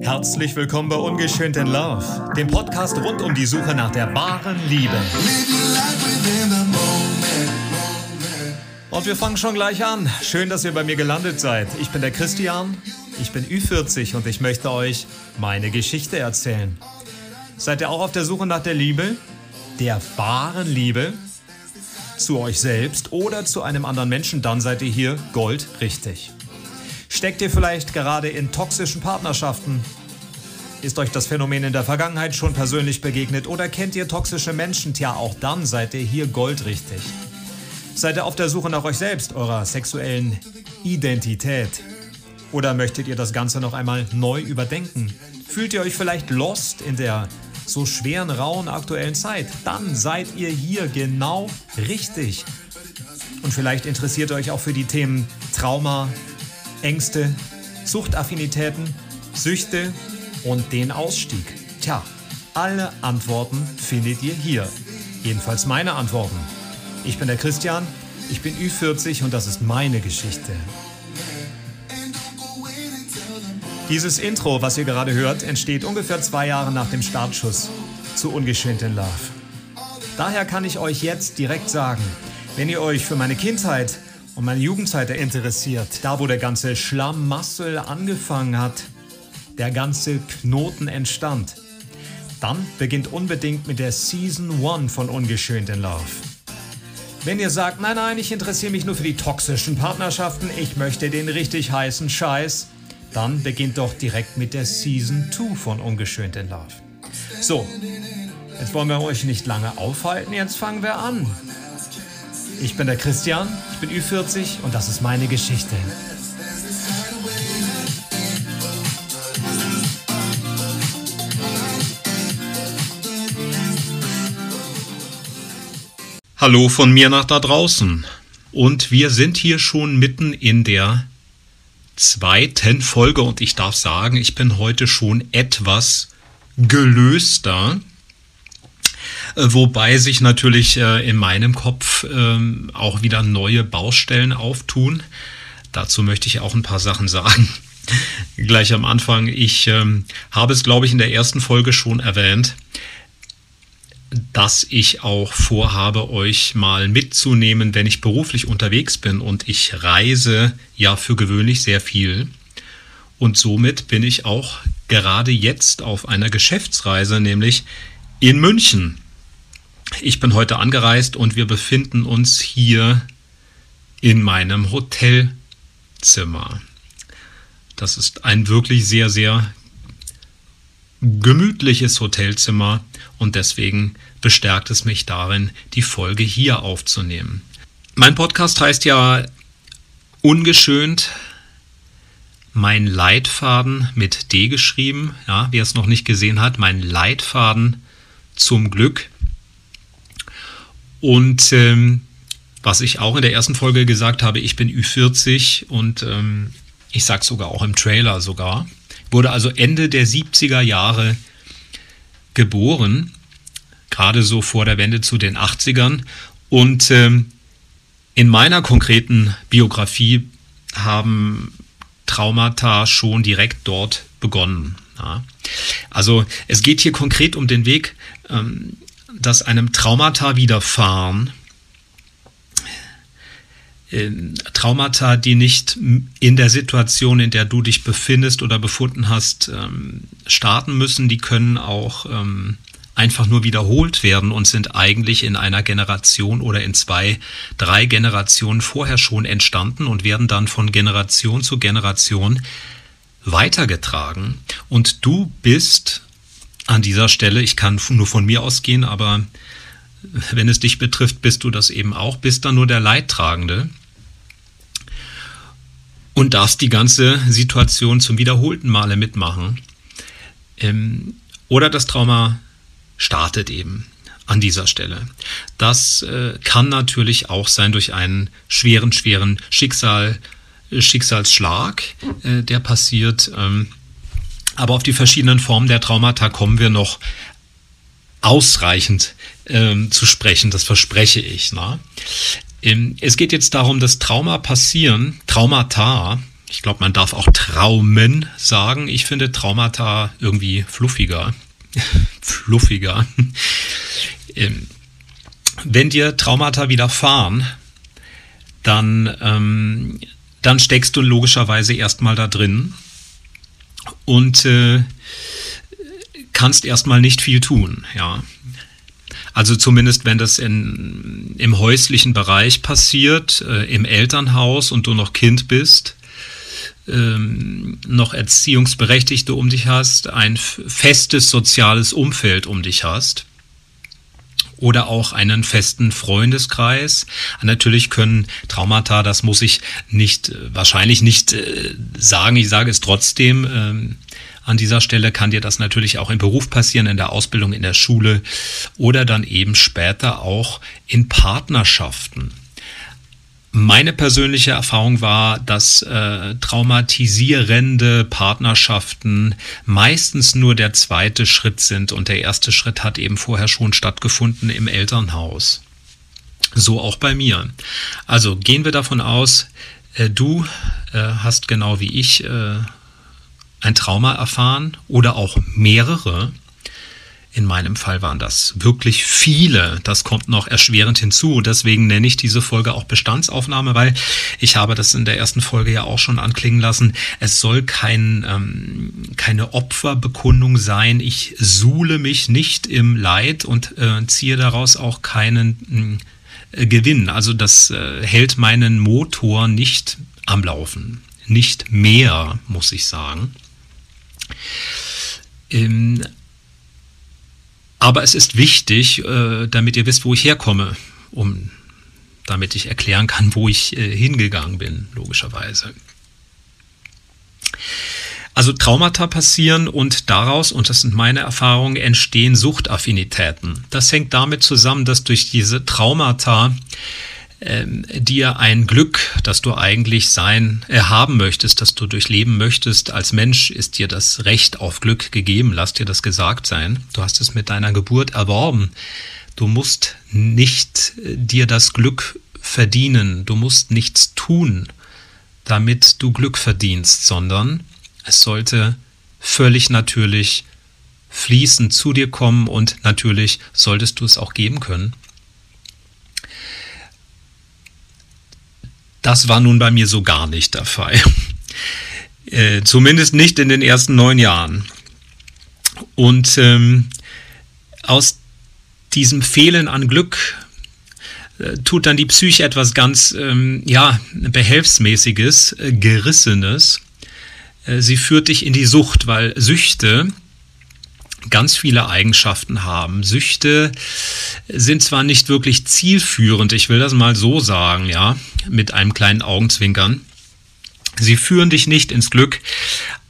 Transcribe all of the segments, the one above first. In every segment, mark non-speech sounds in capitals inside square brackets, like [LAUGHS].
Herzlich willkommen bei Ungeschönt in Love, dem Podcast rund um die Suche nach der wahren Liebe. Und wir fangen schon gleich an. Schön, dass ihr bei mir gelandet seid. Ich bin der Christian, ich bin Ü40 und ich möchte euch meine Geschichte erzählen. Seid ihr auch auf der Suche nach der Liebe? Der wahren Liebe? Zu euch selbst oder zu einem anderen Menschen, dann seid ihr hier Gold richtig. Steckt ihr vielleicht gerade in toxischen Partnerschaften? Ist euch das Phänomen in der Vergangenheit schon persönlich begegnet oder kennt ihr toxische Menschen? Tja, auch dann seid ihr hier goldrichtig. Seid ihr auf der Suche nach euch selbst, eurer sexuellen Identität? Oder möchtet ihr das Ganze noch einmal neu überdenken? Fühlt ihr euch vielleicht lost in der so schweren, rauen aktuellen Zeit? Dann seid ihr hier genau richtig. Und vielleicht interessiert ihr euch auch für die Themen Trauma, Ängste, Suchtaffinitäten, Süchte und den Ausstieg. Tja, alle Antworten findet ihr hier. Jedenfalls meine Antworten. Ich bin der Christian, ich bin Ü40 und das ist meine Geschichte. Dieses Intro, was ihr gerade hört, entsteht ungefähr zwei Jahre nach dem Startschuss zu Ungeschönt in Love. Daher kann ich euch jetzt direkt sagen, wenn ihr euch für meine Kindheit und meine Jugendzeit interessiert, da wo der ganze Schlamassel angefangen hat, der ganze Knoten entstand, dann beginnt unbedingt mit der Season 1 von Ungeschönt in Love. Wenn ihr sagt, nein, nein, ich interessiere mich nur für die toxischen Partnerschaften, ich möchte den richtig heißen Scheiß, dann beginnt doch direkt mit der Season 2 von Ungeschönt in Love. So, jetzt wollen wir euch nicht lange aufhalten, jetzt fangen wir an. Ich bin der Christian, ich bin Ü40 und das ist meine Geschichte. Hallo von mir nach da draußen. Und wir sind hier schon mitten in der zweiten Folge und ich darf sagen, ich bin heute schon etwas gelöster wobei sich natürlich äh, in meinem Kopf ähm, auch wieder neue Baustellen auftun. Dazu möchte ich auch ein paar Sachen sagen. [LAUGHS] Gleich am Anfang. Ich ähm, habe es, glaube ich, in der ersten Folge schon erwähnt, dass ich auch vorhabe, euch mal mitzunehmen, wenn ich beruflich unterwegs bin und ich reise ja für gewöhnlich sehr viel. Und somit bin ich auch gerade jetzt auf einer Geschäftsreise, nämlich in München. Ich bin heute angereist und wir befinden uns hier in meinem Hotelzimmer. Das ist ein wirklich sehr, sehr gemütliches Hotelzimmer und deswegen bestärkt es mich darin, die Folge hier aufzunehmen. Mein Podcast heißt ja ungeschönt mein Leitfaden mit D geschrieben. Ja, wer es noch nicht gesehen hat, mein Leitfaden zum Glück. Und ähm, was ich auch in der ersten Folge gesagt habe, ich bin Ü40 und ähm, ich sage sogar auch im Trailer sogar, wurde also Ende der 70er Jahre geboren, gerade so vor der Wende zu den 80ern. Und ähm, in meiner konkreten Biografie haben Traumata schon direkt dort begonnen. Ja. Also es geht hier konkret um den Weg, ähm, dass einem Traumata widerfahren, ähm, Traumata, die nicht in der Situation, in der du dich befindest oder befunden hast, ähm, starten müssen, die können auch ähm, einfach nur wiederholt werden und sind eigentlich in einer Generation oder in zwei, drei Generationen vorher schon entstanden und werden dann von Generation zu Generation weitergetragen. Und du bist an dieser Stelle, ich kann nur von mir ausgehen, aber wenn es dich betrifft, bist du das eben auch, bist dann nur der Leidtragende und darfst die ganze Situation zum wiederholten Male mitmachen. Ähm, oder das Trauma startet eben an dieser Stelle. Das äh, kann natürlich auch sein durch einen schweren, schweren Schicksal, Schicksalsschlag, äh, der passiert. Aber auf die verschiedenen Formen der Traumata kommen wir noch ausreichend ähm, zu sprechen, das verspreche ich. Na? Ähm, es geht jetzt darum, dass Trauma passieren, Traumata, Ich glaube, man darf auch Traumen sagen. Ich finde Traumata irgendwie fluffiger. [LAUGHS] fluffiger. [LAUGHS] Ähm, wenn dir Traumata widerfahren, dann, ähm, dann steckst du logischerweise erstmal da drin und äh, kannst erstmal nicht viel tun, ja. Also zumindest wenn das in, im häuslichen Bereich passiert, äh, im Elternhaus und du noch Kind bist, ähm, noch Erziehungsberechtigte um dich hast, ein festes soziales Umfeld um dich hast oder auch einen festen Freundeskreis. Natürlich können Traumata, das muss ich nicht, äh, wahrscheinlich nicht äh, sagen, ich sage es trotzdem, ähm, an dieser Stelle kann dir das natürlich auch im Beruf passieren, in der Ausbildung, in der Schule oder dann eben später auch in Partnerschaften. Meine persönliche Erfahrung war, dass äh, traumatisierende Partnerschaften meistens nur der zweite Schritt sind und der erste Schritt hat eben vorher schon stattgefunden im Elternhaus. So auch bei mir. Also gehen wir davon aus, äh, du äh, hast genau wie ich äh, ein Trauma erfahren oder auch mehrere. In meinem Fall waren das wirklich viele. Das kommt noch erschwerend hinzu. Deswegen nenne ich diese Folge auch Bestandsaufnahme, weil ich habe das in der ersten Folge ja auch schon anklingen lassen. Es soll kein, ähm, keine Opferbekundung sein. Ich suhle mich nicht im Leid und äh, ziehe daraus auch keinen äh, Gewinn. Also das äh, hält meinen Motor nicht am Laufen. Nicht mehr, muss ich sagen. Ähm, aber es ist wichtig, äh, damit ihr wisst, wo ich herkomme, um damit ich erklären kann, wo ich äh, hingegangen bin, logischerweise. Also Traumata passieren und daraus, und das sind meine Erfahrungen, entstehen Suchtaffinitäten. Das hängt damit zusammen, dass durch diese Traumata ähm, dir ein Glück, das du eigentlich sein, äh, haben möchtest, das du durchleben möchtest. Als Mensch ist dir das Recht auf Glück gegeben. Lass dir das gesagt sein. Du hast es mit deiner Geburt erworben. Du musst nicht äh, dir das Glück verdienen. Du musst nichts tun, damit du Glück verdienst, sondern es sollte völlig natürlich fließend zu dir kommen und natürlich solltest du es auch geben können. Das war nun bei mir so gar nicht der Fall. äh, zumindest nicht in den ersten neun Jahren. Und ähm, aus diesem Fehlen an Glück äh, tut dann die Psyche etwas ganz, ähm, ja, behelfsmäßiges, äh, gerissenes. Äh, sie führt dich in die Sucht, weil Süchte ganz viele Eigenschaften haben. Süchte sind zwar nicht wirklich zielführend, ich will das mal so sagen, ja, mit einem kleinen Augenzwinkern. Sie führen dich nicht ins Glück,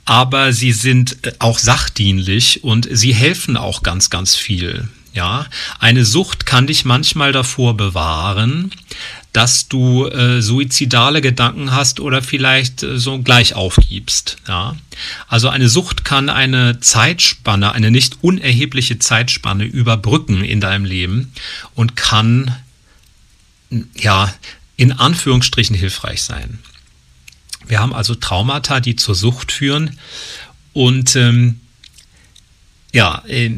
aber sie sind auch sachdienlich und sie helfen auch ganz, ganz viel. Ja, eine Sucht kann dich manchmal davor bewahren, dass du äh, suizidale Gedanken hast oder vielleicht äh, so gleich aufgibst. Ja? Also eine Sucht kann eine Zeitspanne, eine nicht unerhebliche Zeitspanne überbrücken in deinem Leben und kann ja in Anführungsstrichen hilfreich sein. Wir haben also Traumata, die zur Sucht führen und ähm, ja, äh,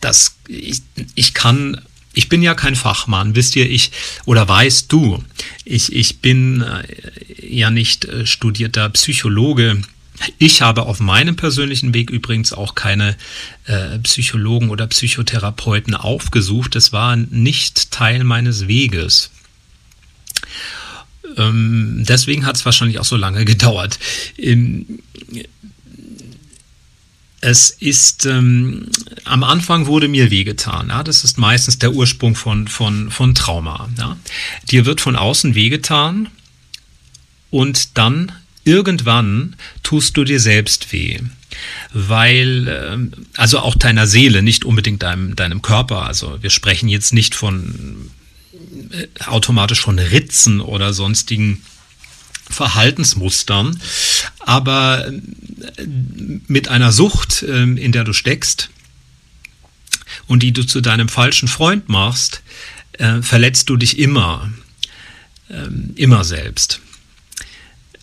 das ich, ich kann ich bin ja kein Fachmann, wisst ihr, ich oder weißt du, ich, ich bin äh, ja nicht äh, studierter Psychologe. Ich habe auf meinem persönlichen Weg übrigens auch keine äh, Psychologen oder Psychotherapeuten aufgesucht. Das war nicht Teil meines Weges. Ähm, deswegen hat es wahrscheinlich auch so lange [LAUGHS] gedauert. Ähm, es ist, ähm, am Anfang wurde mir wehgetan. Ja? Das ist meistens der Ursprung von, von, von Trauma. Ja? Dir wird von außen wehgetan und dann irgendwann tust du dir selbst weh. Weil, ähm, also auch deiner Seele, nicht unbedingt deinem, deinem Körper. Also wir sprechen jetzt nicht von äh, automatisch von Ritzen oder sonstigen Verhaltensmustern, aber äh, mit einer Sucht, ähm, in der du steckst und die du zu deinem falschen Freund machst, äh, verletzt du dich immer, ähm, immer selbst.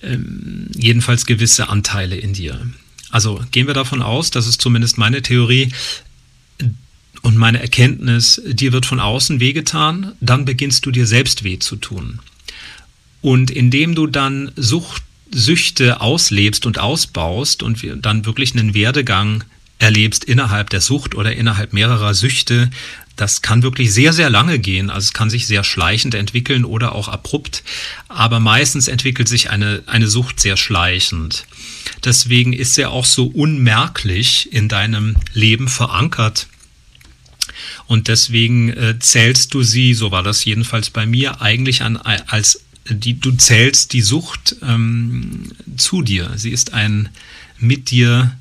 ähm, jedenfalls gewisse Anteile in dir. Also gehen wir davon aus, das ist zumindest meine Theorie und meine Erkenntnis, dir wird von außen wehgetan, dann beginnst du dir selbst weh zu tun. Und indem du dann Sucht, Süchte auslebst und ausbaust und dann wirklich einen Werdegang erlebst innerhalb der Sucht oder innerhalb mehrerer Süchte, das kann wirklich sehr, sehr lange gehen. Also es kann sich sehr schleichend entwickeln oder auch abrupt. Aber meistens entwickelt sich eine, eine Sucht sehr schleichend. Deswegen ist sie auch so unmerklich in deinem Leben verankert. Und deswegen äh, zählst du sie, so war das jedenfalls bei mir, eigentlich an, als die, du zählst die Sucht ähm, zu dir. Sie ist ein mit dir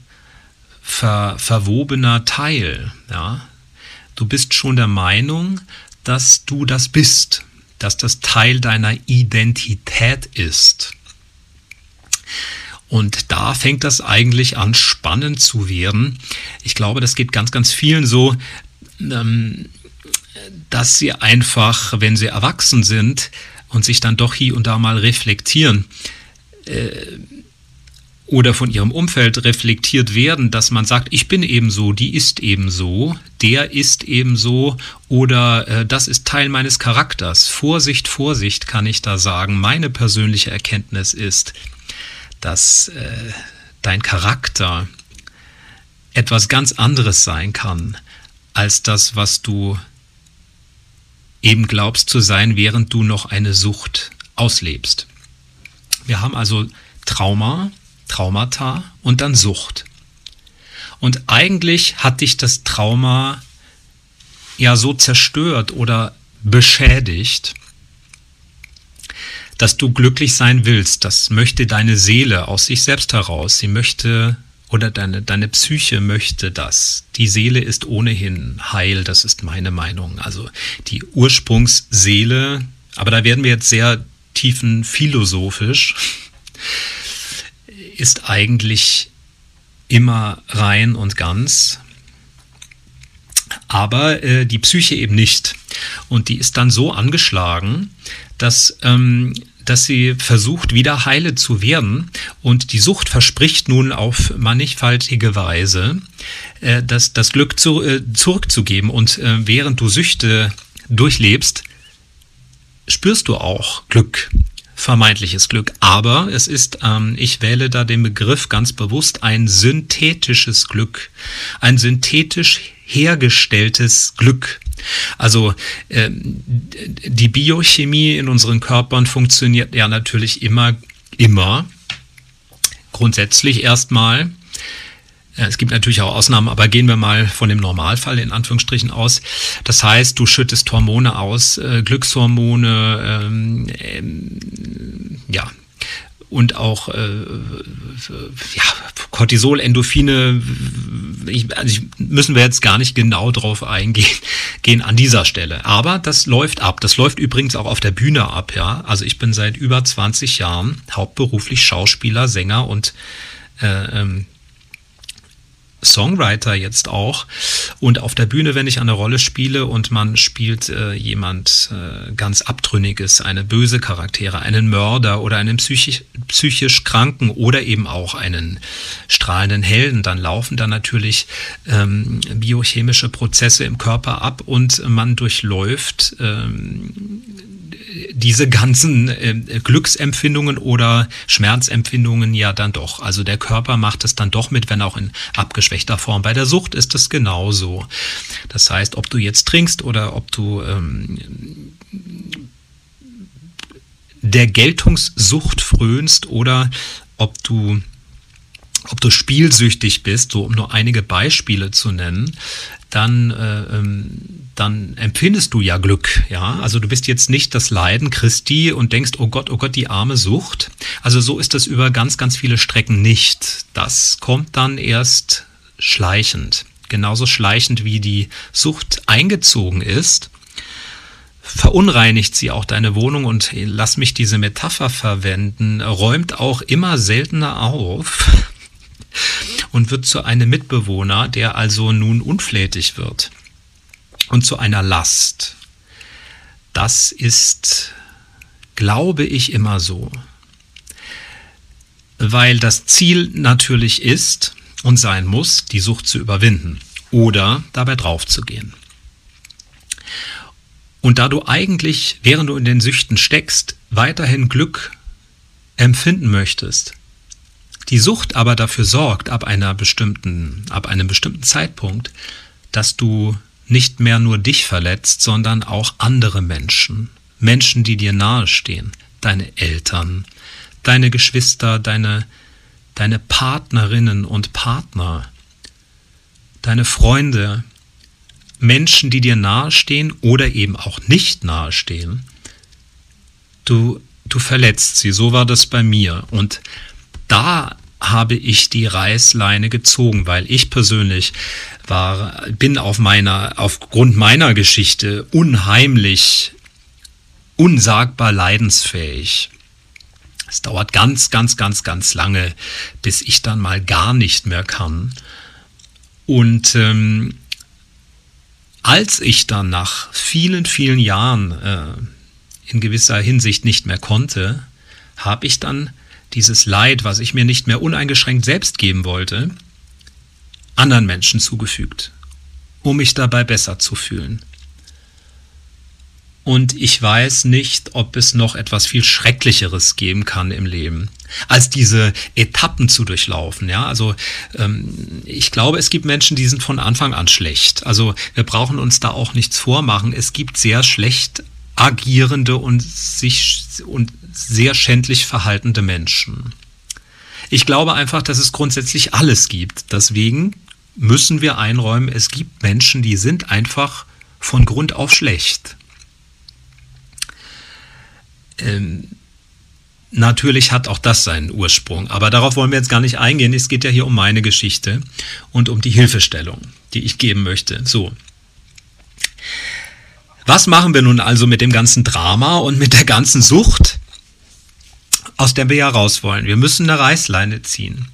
ver, verwobener Teil. Ja? Du bist schon der Meinung, dass du das bist, dass das Teil deiner Identität ist. Und da fängt das eigentlich an, spannend zu werden. Ich glaube, das geht ganz, ganz vielen so, ähm, dass sie einfach, wenn sie erwachsen sind und sich dann doch hier und da mal reflektieren, äh, oder von ihrem Umfeld reflektiert werden, dass man sagt, ich bin ebenso, die ist ebenso, der ist ebenso oder äh, das ist Teil meines Charakters. Vorsicht, Vorsicht kann ich da sagen. Meine persönliche Erkenntnis ist, dass äh, dein Charakter etwas ganz anderes sein kann als das, was du eben glaubst zu sein, während du noch eine Sucht auslebst. Wir haben also Trauma, Traumata und dann Sucht. Und eigentlich hat dich das Trauma ja so zerstört oder beschädigt, dass du glücklich sein willst. Das möchte deine Seele aus sich selbst heraus. Sie möchte oder deine, deine Psyche möchte das. Die Seele ist ohnehin heil, das ist meine Meinung. Also die Ursprungsseele, aber da werden wir jetzt sehr tiefen philosophisch ist eigentlich immer rein und ganz, aber äh, die Psyche eben nicht. Und die ist dann so angeschlagen, dass, ähm, dass sie versucht, wieder heile zu werden. Und die Sucht verspricht nun auf mannigfaltige Weise, äh, das, das Glück zu, äh, zurückzugeben. Und äh, während du Süchte durchlebst, spürst du auch Glück vermeintliches Glück. Aber es ist, ähm, ich wähle da den Begriff ganz bewusst, ein synthetisches Glück, ein synthetisch hergestelltes Glück. Also äh, die Biochemie in unseren Körpern funktioniert ja natürlich immer, immer grundsätzlich erstmal es gibt natürlich auch Ausnahmen, aber gehen wir mal von dem Normalfall in Anführungsstrichen aus. Das heißt, du schüttest Hormone aus, äh, Glückshormone, ähm, ähm, ja, und auch äh, ja, Cortisol, Endorphine, ich, also müssen wir jetzt gar nicht genau drauf eingehen [LAUGHS] gehen an dieser Stelle. Aber das läuft ab. Das läuft übrigens auch auf der Bühne ab. Ja, also ich bin seit über 20 Jahren hauptberuflich Schauspieler, Sänger und äh, ähm, Songwriter jetzt auch. Und auf der Bühne, wenn ich eine Rolle spiele und man spielt äh, jemand äh, ganz Abtrünniges, eine böse Charaktere, einen Mörder oder einen psychisch, psychisch Kranken oder eben auch einen strahlenden Helden, dann laufen da natürlich ähm, biochemische Prozesse im Körper ab und man durchläuft ähm, diese ganzen äh, Glücksempfindungen oder Schmerzempfindungen ja dann doch. Also der Körper macht es dann doch mit, wenn auch in abgeschwächter Form. Bei der Sucht ist es genauso. Das heißt, ob du jetzt trinkst oder ob du ähm, der Geltungssucht frönst oder ob du ob du spielsüchtig bist, so um nur einige Beispiele zu nennen, dann, äh, ähm, dann empfindest du ja Glück. Ja, also du bist jetzt nicht das Leiden Christi und denkst, oh Gott, oh Gott, die arme Sucht. Also so ist das über ganz, ganz viele Strecken nicht. Das kommt dann erst schleichend. Genauso schleichend wie die Sucht eingezogen ist verunreinigt sie auch deine Wohnung und lass mich diese Metapher verwenden, räumt auch immer seltener auf [LAUGHS] und wird zu einem Mitbewohner, der also nun unflätig wird und zu einer Last. Das ist, glaube ich, immer so. weil das Ziel natürlich ist und sein muss, die Sucht zu überwinden oder dabei draufzugehen. Und da du eigentlich, während du in den Süchten steckst, weiterhin Glück empfinden möchtest, die Sucht aber dafür sorgt, ab einer bestimmten, ab einem bestimmten Zeitpunkt, dass du nicht mehr nur dich verletzt, sondern auch andere Menschen, Menschen, die dir nahestehen, deine Eltern, deine Geschwister, deine, deine Partnerinnen und Partner, deine Freunde, Menschen, die dir nahestehen oder eben auch nicht nahestehen, du, du verletzt sie. So war das bei mir. Und da habe ich die Reißleine gezogen, weil ich persönlich war, bin auf meiner, aufgrund meiner Geschichte unheimlich, unsagbar leidensfähig. Es dauert ganz, ganz, ganz, ganz lange, bis ich dann mal gar nicht mehr kann. Und ähm, als ich dann nach vielen, vielen Jahren äh, in gewisser Hinsicht nicht mehr konnte, habe ich dann dieses Leid, was ich mir nicht mehr uneingeschränkt selbst geben wollte, anderen Menschen zugefügt, um mich dabei besser zu fühlen. Und ich weiß nicht, ob es noch etwas viel Schrecklicheres geben kann im Leben, als diese Etappen zu durchlaufen. Ja, also ähm, ich glaube, es gibt Menschen, die sind von Anfang an schlecht. Also wir brauchen uns da auch nichts vormachen. Es gibt sehr schlecht agierende und sich und sehr schändlich verhaltende Menschen. Ich glaube einfach, dass es grundsätzlich alles gibt. Deswegen müssen wir einräumen, es gibt Menschen, die sind einfach von Grund auf schlecht. Ähm, natürlich hat auch das seinen Ursprung, aber darauf wollen wir jetzt gar nicht eingehen. Es geht ja hier um meine Geschichte und um die Hilfestellung, die ich geben möchte. So. Was machen wir nun also mit dem ganzen Drama und mit der ganzen Sucht, aus der wir ja raus wollen? Wir müssen eine Reißleine ziehen.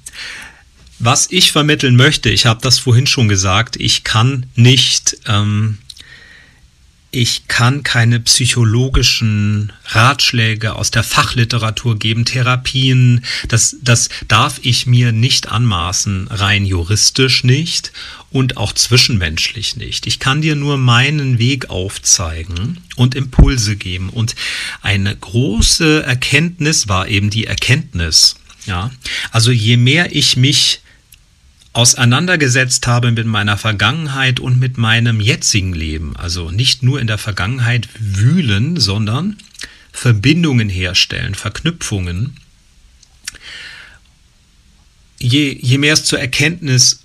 Was ich vermitteln möchte, ich habe das vorhin schon gesagt, ich kann nicht ähm, ich kann keine psychologischen Ratschläge aus der Fachliteratur geben, Therapien, das, das darf ich mir nicht anmaßen, rein juristisch nicht und auch zwischenmenschlich nicht. Ich kann dir nur meinen Weg aufzeigen und Impulse geben. Und eine große Erkenntnis war eben die Erkenntnis. Ja, also je mehr ich mich auseinandergesetzt habe mit meiner Vergangenheit und mit meinem jetzigen Leben. Also nicht nur in der Vergangenheit wühlen, sondern Verbindungen herstellen, Verknüpfungen. Je, je mehr es zur Erkenntnis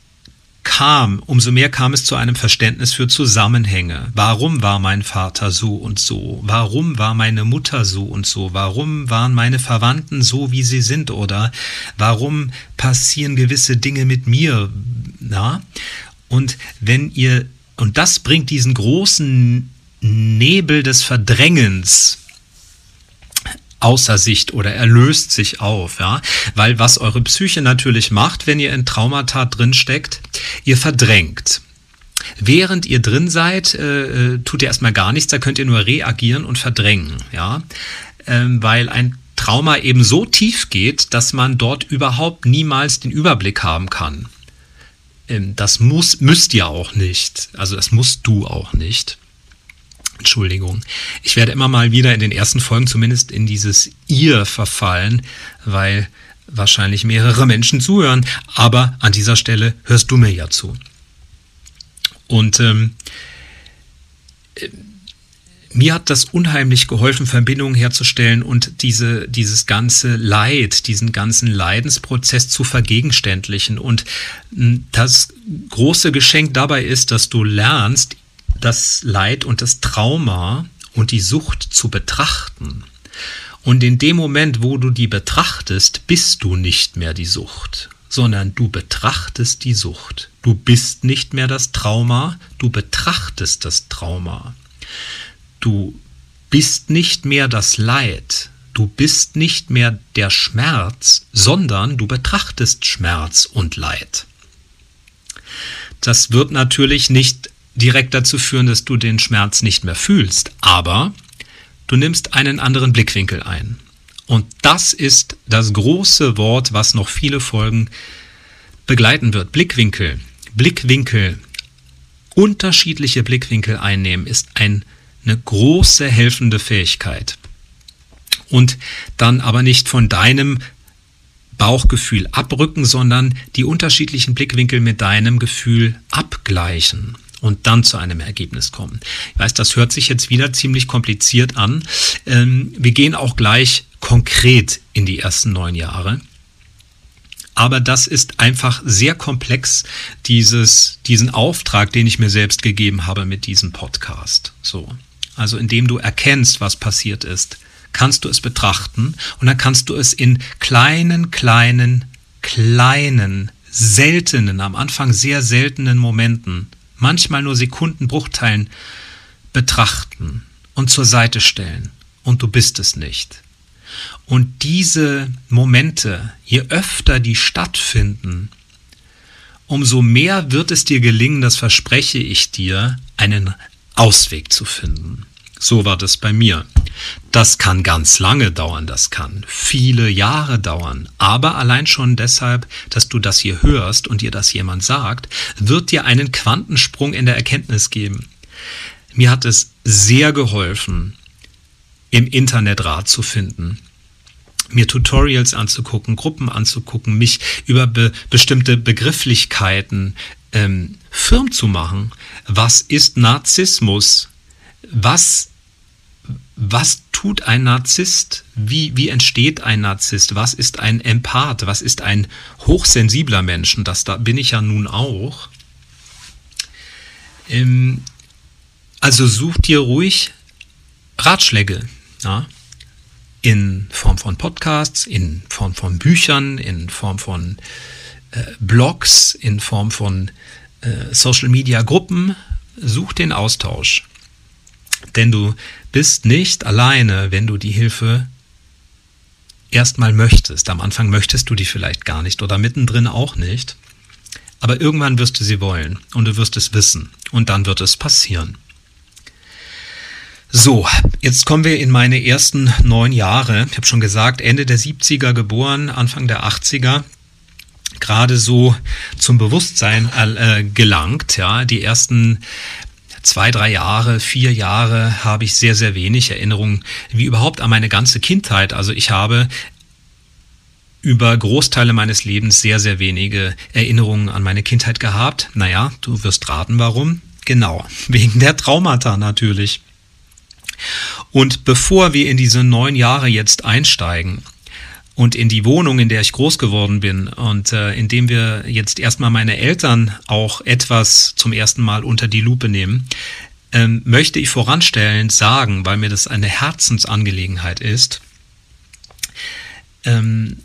kam, umso mehr kam es zu einem Verständnis für Zusammenhänge. Warum war mein Vater so und so? Warum war meine Mutter so und so? Warum waren meine Verwandten so, wie sie sind? Oder warum passieren gewisse Dinge mit mir? Na? Und wenn ihr, und das bringt diesen großen Nebel des Verdrängens außer Sicht oder er löst sich auf, ja, weil was eure Psyche natürlich macht, wenn ihr in Traumata drin steckt, ihr verdrängt. Während ihr drin seid, äh, äh, tut ihr erstmal gar nichts, da könnt ihr nur reagieren und verdrängen, ja, ähm, weil ein Trauma eben so tief geht, dass man dort überhaupt niemals den Überblick haben kann. Ähm, das muss, müsst ihr auch nicht. Also das musst du auch nicht. Entschuldigung. Ich werde immer mal wieder in den ersten Folgen zumindest in dieses Ihr verfallen, weil wahrscheinlich mehrere Menschen zuhören, aber an dieser Stelle hörst du mir ja zu. Und ähm, äh, mir hat das unheimlich geholfen, Verbindungen herzustellen und diese, dieses ganze Leid, diesen ganzen Leidensprozess zu vergegenständlichen. Und hm, das große Geschenk dabei ist, dass du lernst, das Leid und das Trauma und die Sucht zu betrachten. Und in dem Moment, wo du die betrachtest, bist du nicht mehr die Sucht, sondern du betrachtest die Sucht. Du bist nicht mehr das Trauma, du betrachtest das Trauma. Du bist nicht mehr das Leid, du bist nicht mehr der Schmerz, sondern du betrachtest Schmerz und Leid. Das wird natürlich nicht direkt dazu führen, dass du den Schmerz nicht mehr fühlst, aber du nimmst einen anderen Blickwinkel ein. Und das ist das große Wort, was noch viele Folgen begleiten wird. Blickwinkel. Blickwinkel. Unterschiedliche Blickwinkel einnehmen ist ein, eine große helfende Fähigkeit. Und dann aber nicht von deinem Bauchgefühl abrücken, sondern die unterschiedlichen Blickwinkel mit deinem Gefühl abgleichen und dann zu einem Ergebnis kommen. Ich weiß, das hört sich jetzt wieder ziemlich kompliziert an. Ähm, wir gehen auch gleich konkret in die ersten neun Jahre. Aber das ist einfach sehr komplex, dieses, diesen Auftrag, den ich mir selbst gegeben habe mit diesem Podcast. So. Also indem du erkennst, was passiert ist, kannst du es betrachten und dann kannst du es in kleinen, kleinen, kleinen, seltenen, am Anfang sehr seltenen Momenten, manchmal nur Sekundenbruchteilen, betrachten und zur Seite stellen. Und du bist es nicht. Und diese Momente, je öfter die stattfinden, umso mehr wird es dir gelingen, das verspreche ich dir, einen Ausweg zu finden. So war das bei mir. Das kann ganz lange dauern, das kann viele Jahre dauern, aber allein schon deshalb, dass du das hier hörst und dir das jemand sagt, wird dir einen Quantensprung in der Erkenntnis geben. Mir hat es sehr geholfen, im Internet Rat zu finden mir Tutorials anzugucken, Gruppen anzugucken, mich über be bestimmte Begrifflichkeiten ähm, firm zu machen. Was ist Narzissmus? Was was tut ein Narzisst? Wie, wie entsteht ein Narzisst? Was ist ein Empath? Was ist ein hochsensibler Mensch? Und das da bin ich ja nun auch. Ähm, also such dir ruhig Ratschläge. Ja? In Form von Podcasts, in Form von Büchern, in Form von äh, Blogs, in Form von äh, Social Media Gruppen. Such den Austausch. Denn du bist nicht alleine, wenn du die Hilfe erstmal möchtest. Am Anfang möchtest du die vielleicht gar nicht oder mittendrin auch nicht. Aber irgendwann wirst du sie wollen und du wirst es wissen und dann wird es passieren. So, jetzt kommen wir in meine ersten neun Jahre. Ich habe schon gesagt, Ende der 70er geboren, Anfang der 80er gerade so zum Bewusstsein äh, gelangt. Ja, die ersten zwei, drei Jahre, vier Jahre habe ich sehr, sehr wenig Erinnerungen, wie überhaupt an meine ganze Kindheit. Also ich habe über Großteile meines Lebens sehr, sehr wenige Erinnerungen an meine Kindheit gehabt. Naja, du wirst raten, warum. Genau, [LAUGHS] wegen der Traumata natürlich. Und bevor wir in diese neun Jahre jetzt einsteigen, und in die Wohnung, in der ich groß geworden bin und äh, indem wir jetzt erstmal meine Eltern auch etwas zum ersten Mal unter die Lupe nehmen, ähm, möchte ich voranstellend sagen, weil mir das eine Herzensangelegenheit ist, ähm,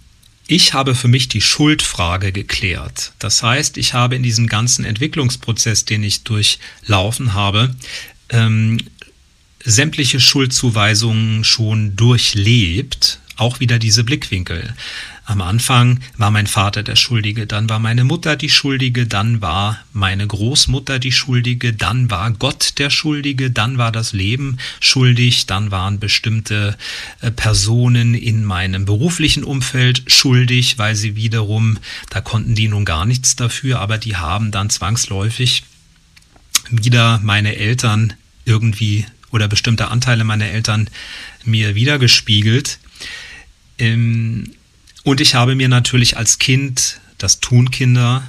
ich habe für mich die Schuldfrage geklärt. Das heißt, ich habe in diesem ganzen Entwicklungsprozess, den ich durchlaufen habe, ähm, sämtliche Schuldzuweisungen schon durchlebt auch wieder diese Blickwinkel. Am Anfang war mein Vater der Schuldige, dann war meine Mutter die Schuldige, dann war meine Großmutter die Schuldige, dann war Gott der Schuldige, dann war das Leben schuldig, dann waren bestimmte äh, Personen in meinem beruflichen Umfeld schuldig, weil sie wiederum, da konnten die nun gar nichts dafür, aber die haben dann zwangsläufig wieder meine Eltern irgendwie oder bestimmte Anteile meiner Eltern mir wiedergespiegelt. Ähm, und ich habe mir natürlich als Kind, das tun Kinder,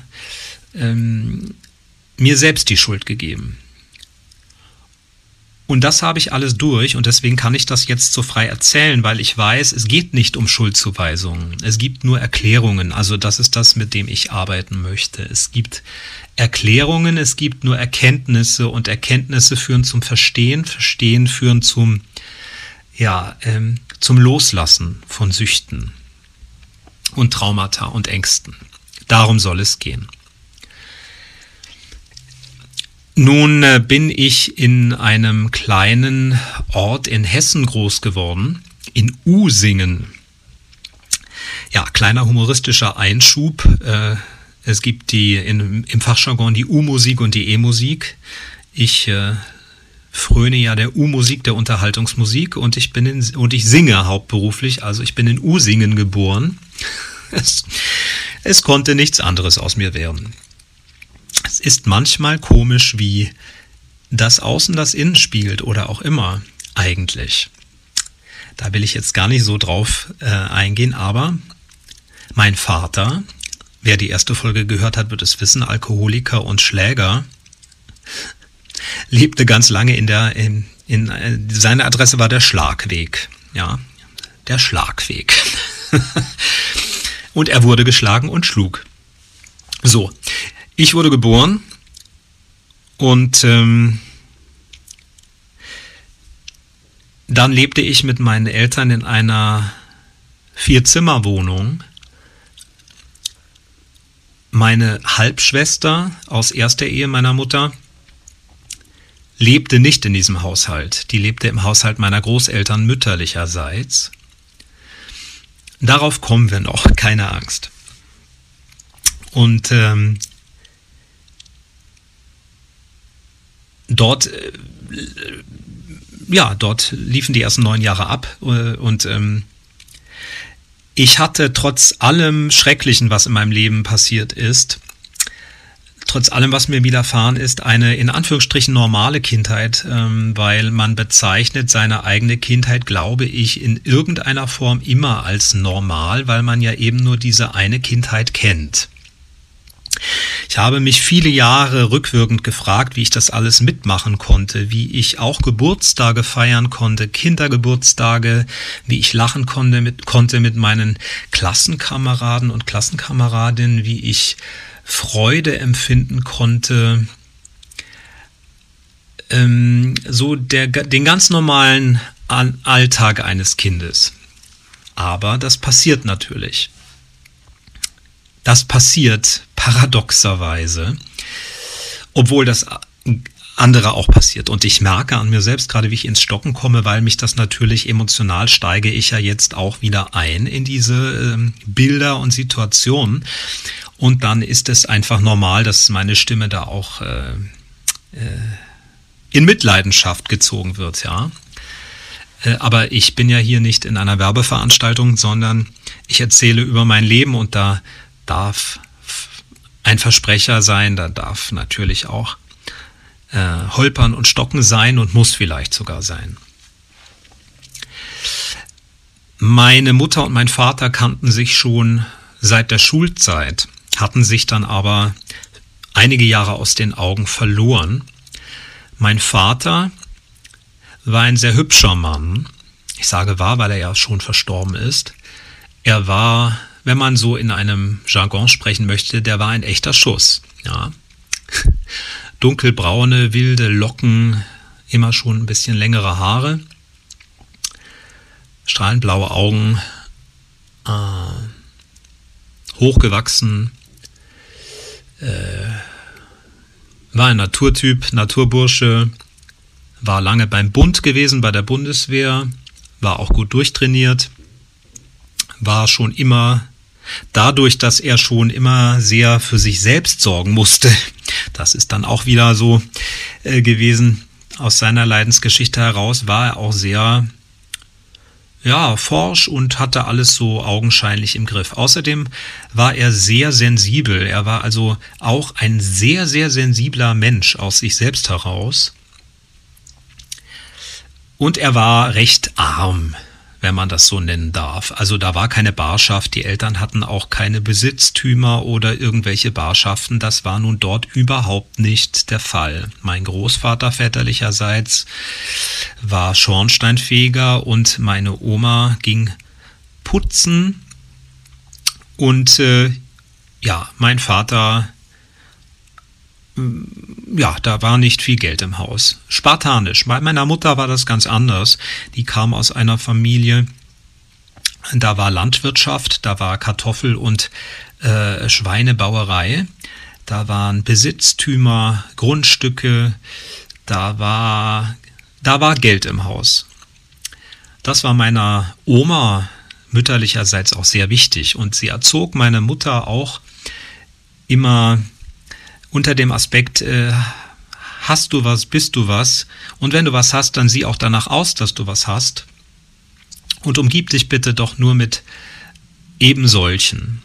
ähm, mir selbst die Schuld gegeben. Und das habe ich alles durch und deswegen kann ich das jetzt so frei erzählen, weil ich weiß, es geht nicht um Schuldzuweisungen. Es gibt nur Erklärungen. Also das ist das, mit dem ich arbeiten möchte. Es gibt Erklärungen, es gibt nur Erkenntnisse und Erkenntnisse führen zum Verstehen, Verstehen führen zum, ja, ähm, zum Loslassen von Süchten und Traumata und Ängsten. Darum soll es gehen. Nun äh, bin ich in einem kleinen Ort in Hessen groß geworden, in Usingen. Ja, kleiner humoristischer Einschub. Äh, es gibt die im Fachjargon die U-Musik und die E-Musik. Ich äh, fröne ja der U-Musik, der Unterhaltungsmusik und ich bin in, und ich singe hauptberuflich, also ich bin in U-Singen geboren. Es, es konnte nichts anderes aus mir werden. Es ist manchmal komisch, wie das Außen das Innen spielt oder auch immer eigentlich. Da will ich jetzt gar nicht so drauf äh, eingehen, aber mein Vater, wer die erste Folge gehört hat, wird es wissen, Alkoholiker und Schläger, lebte ganz lange in der, in, in, äh, seine Adresse war der Schlagweg. Ja, der Schlagweg. [LAUGHS] und er wurde geschlagen und schlug. So, ich wurde geboren und ähm, dann lebte ich mit meinen Eltern in einer Vierzimmerwohnung. Meine Halbschwester aus erster Ehe meiner Mutter lebte nicht in diesem Haushalt. Die lebte im Haushalt meiner Großeltern mütterlicherseits. Darauf kommen wir noch, keine Angst. Und ähm, dort, äh, ja, dort liefen die ersten neun Jahre ab äh, und ähm, ich hatte trotz allem Schrecklichen, was in meinem Leben passiert ist, trotz allem, was mir widerfahren ist, eine in Anführungsstrichen normale Kindheit, ähm, weil man bezeichnet seine eigene Kindheit, glaube ich, in irgendeiner Form immer als normal, weil man ja eben nur diese eine Kindheit kennt. Ich habe mich viele Jahre rückwirkend gefragt, wie ich das alles mitmachen konnte, wie ich auch Geburtstage feiern konnte, Kindergeburtstage, wie ich lachen konnte mit, konnte mit meinen Klassenkameraden und Klassenkameradinnen, wie ich Freude empfinden konnte, ähm, so der, den ganz normalen Alltag eines Kindes. Aber das passiert natürlich. Das passiert paradoxerweise, obwohl das andere auch passiert. Und ich merke an mir selbst, gerade wie ich ins Stocken komme, weil mich das natürlich emotional steige ich ja jetzt auch wieder ein in diese äh, Bilder und Situationen. Und dann ist es einfach normal, dass meine Stimme da auch äh, äh, in Mitleidenschaft gezogen wird, ja. Äh, aber ich bin ja hier nicht in einer Werbeveranstaltung, sondern ich erzähle über mein Leben und da darf ein Versprecher sein, da darf natürlich auch äh, Holpern und Stocken sein und muss vielleicht sogar sein. Meine Mutter und mein Vater kannten sich schon seit der Schulzeit hatten sich dann aber einige Jahre aus den Augen verloren. Mein Vater war ein sehr hübscher Mann. Ich sage war, weil er ja schon verstorben ist. Er war, wenn man so in einem Jargon sprechen möchte, der war ein echter Schuss. Ja. Dunkelbraune, wilde Locken, immer schon ein bisschen längere Haare, strahlend blaue Augen, äh, hochgewachsen, äh, war ein Naturtyp, Naturbursche, war lange beim Bund gewesen, bei der Bundeswehr, war auch gut durchtrainiert, war schon immer dadurch, dass er schon immer sehr für sich selbst sorgen musste. [LAUGHS] Das ist dann auch wieder so äh, gewesen aus seiner Leidensgeschichte heraus, war er auch sehr ja, forsch und hatte alles so augenscheinlich im Griff. Außerdem war er sehr sensibel. Er war also auch ein sehr, sehr sensibler Mensch aus sich selbst heraus. Und er war recht arm wenn man das so nennen darf. Also da war keine Barschaft, die Eltern hatten auch keine Besitztümer oder irgendwelche Barschaften, das war nun dort überhaupt nicht der Fall. Mein Großvater väterlicherseits war Schornsteinfeger und meine Oma ging putzen und äh, ja, mein Vater ja, da war nicht viel Geld im Haus. Spartanisch. Bei meiner Mutter war das ganz anders. Die kam aus einer Familie, da war Landwirtschaft, da war Kartoffel- und äh, Schweinebauerei, da waren Besitztümer, Grundstücke, da war, da war Geld im Haus. Das war meiner Oma mütterlicherseits auch sehr wichtig und sie erzog meine Mutter auch immer unter dem Aspekt, äh, hast du was, bist du was. Und wenn du was hast, dann sieh auch danach aus, dass du was hast. Und umgib dich bitte doch nur mit ebensolchen.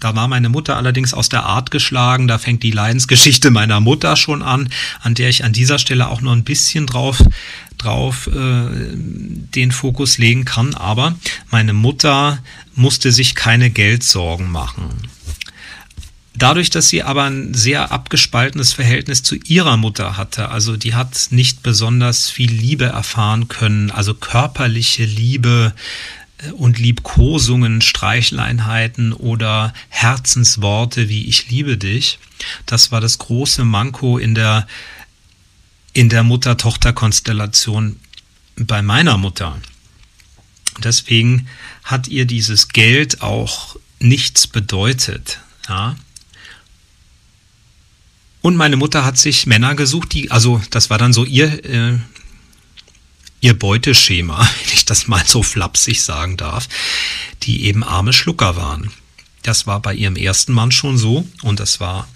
Da war meine Mutter allerdings aus der Art geschlagen. Da fängt die Leidensgeschichte meiner Mutter schon an, an der ich an dieser Stelle auch noch ein bisschen drauf, drauf äh, den Fokus legen kann. Aber meine Mutter musste sich keine Geldsorgen machen. Dadurch, dass sie aber ein sehr abgespaltenes Verhältnis zu ihrer Mutter hatte, also die hat nicht besonders viel Liebe erfahren können, also körperliche Liebe, und Liebkosungen, Streicheleinheiten oder Herzensworte wie ich liebe dich. Das war das große Manko in der, in der Mutter-Tochter-Konstellation bei meiner Mutter. Deswegen hat ihr dieses Geld auch nichts bedeutet. Ja. Und meine Mutter hat sich Männer gesucht, die, also das war dann so ihr, äh, ihr Beuteschema, [LAUGHS] wenn ich das mal so flapsig sagen darf, die eben arme Schlucker waren. Das war bei ihrem ersten Mann schon so und das war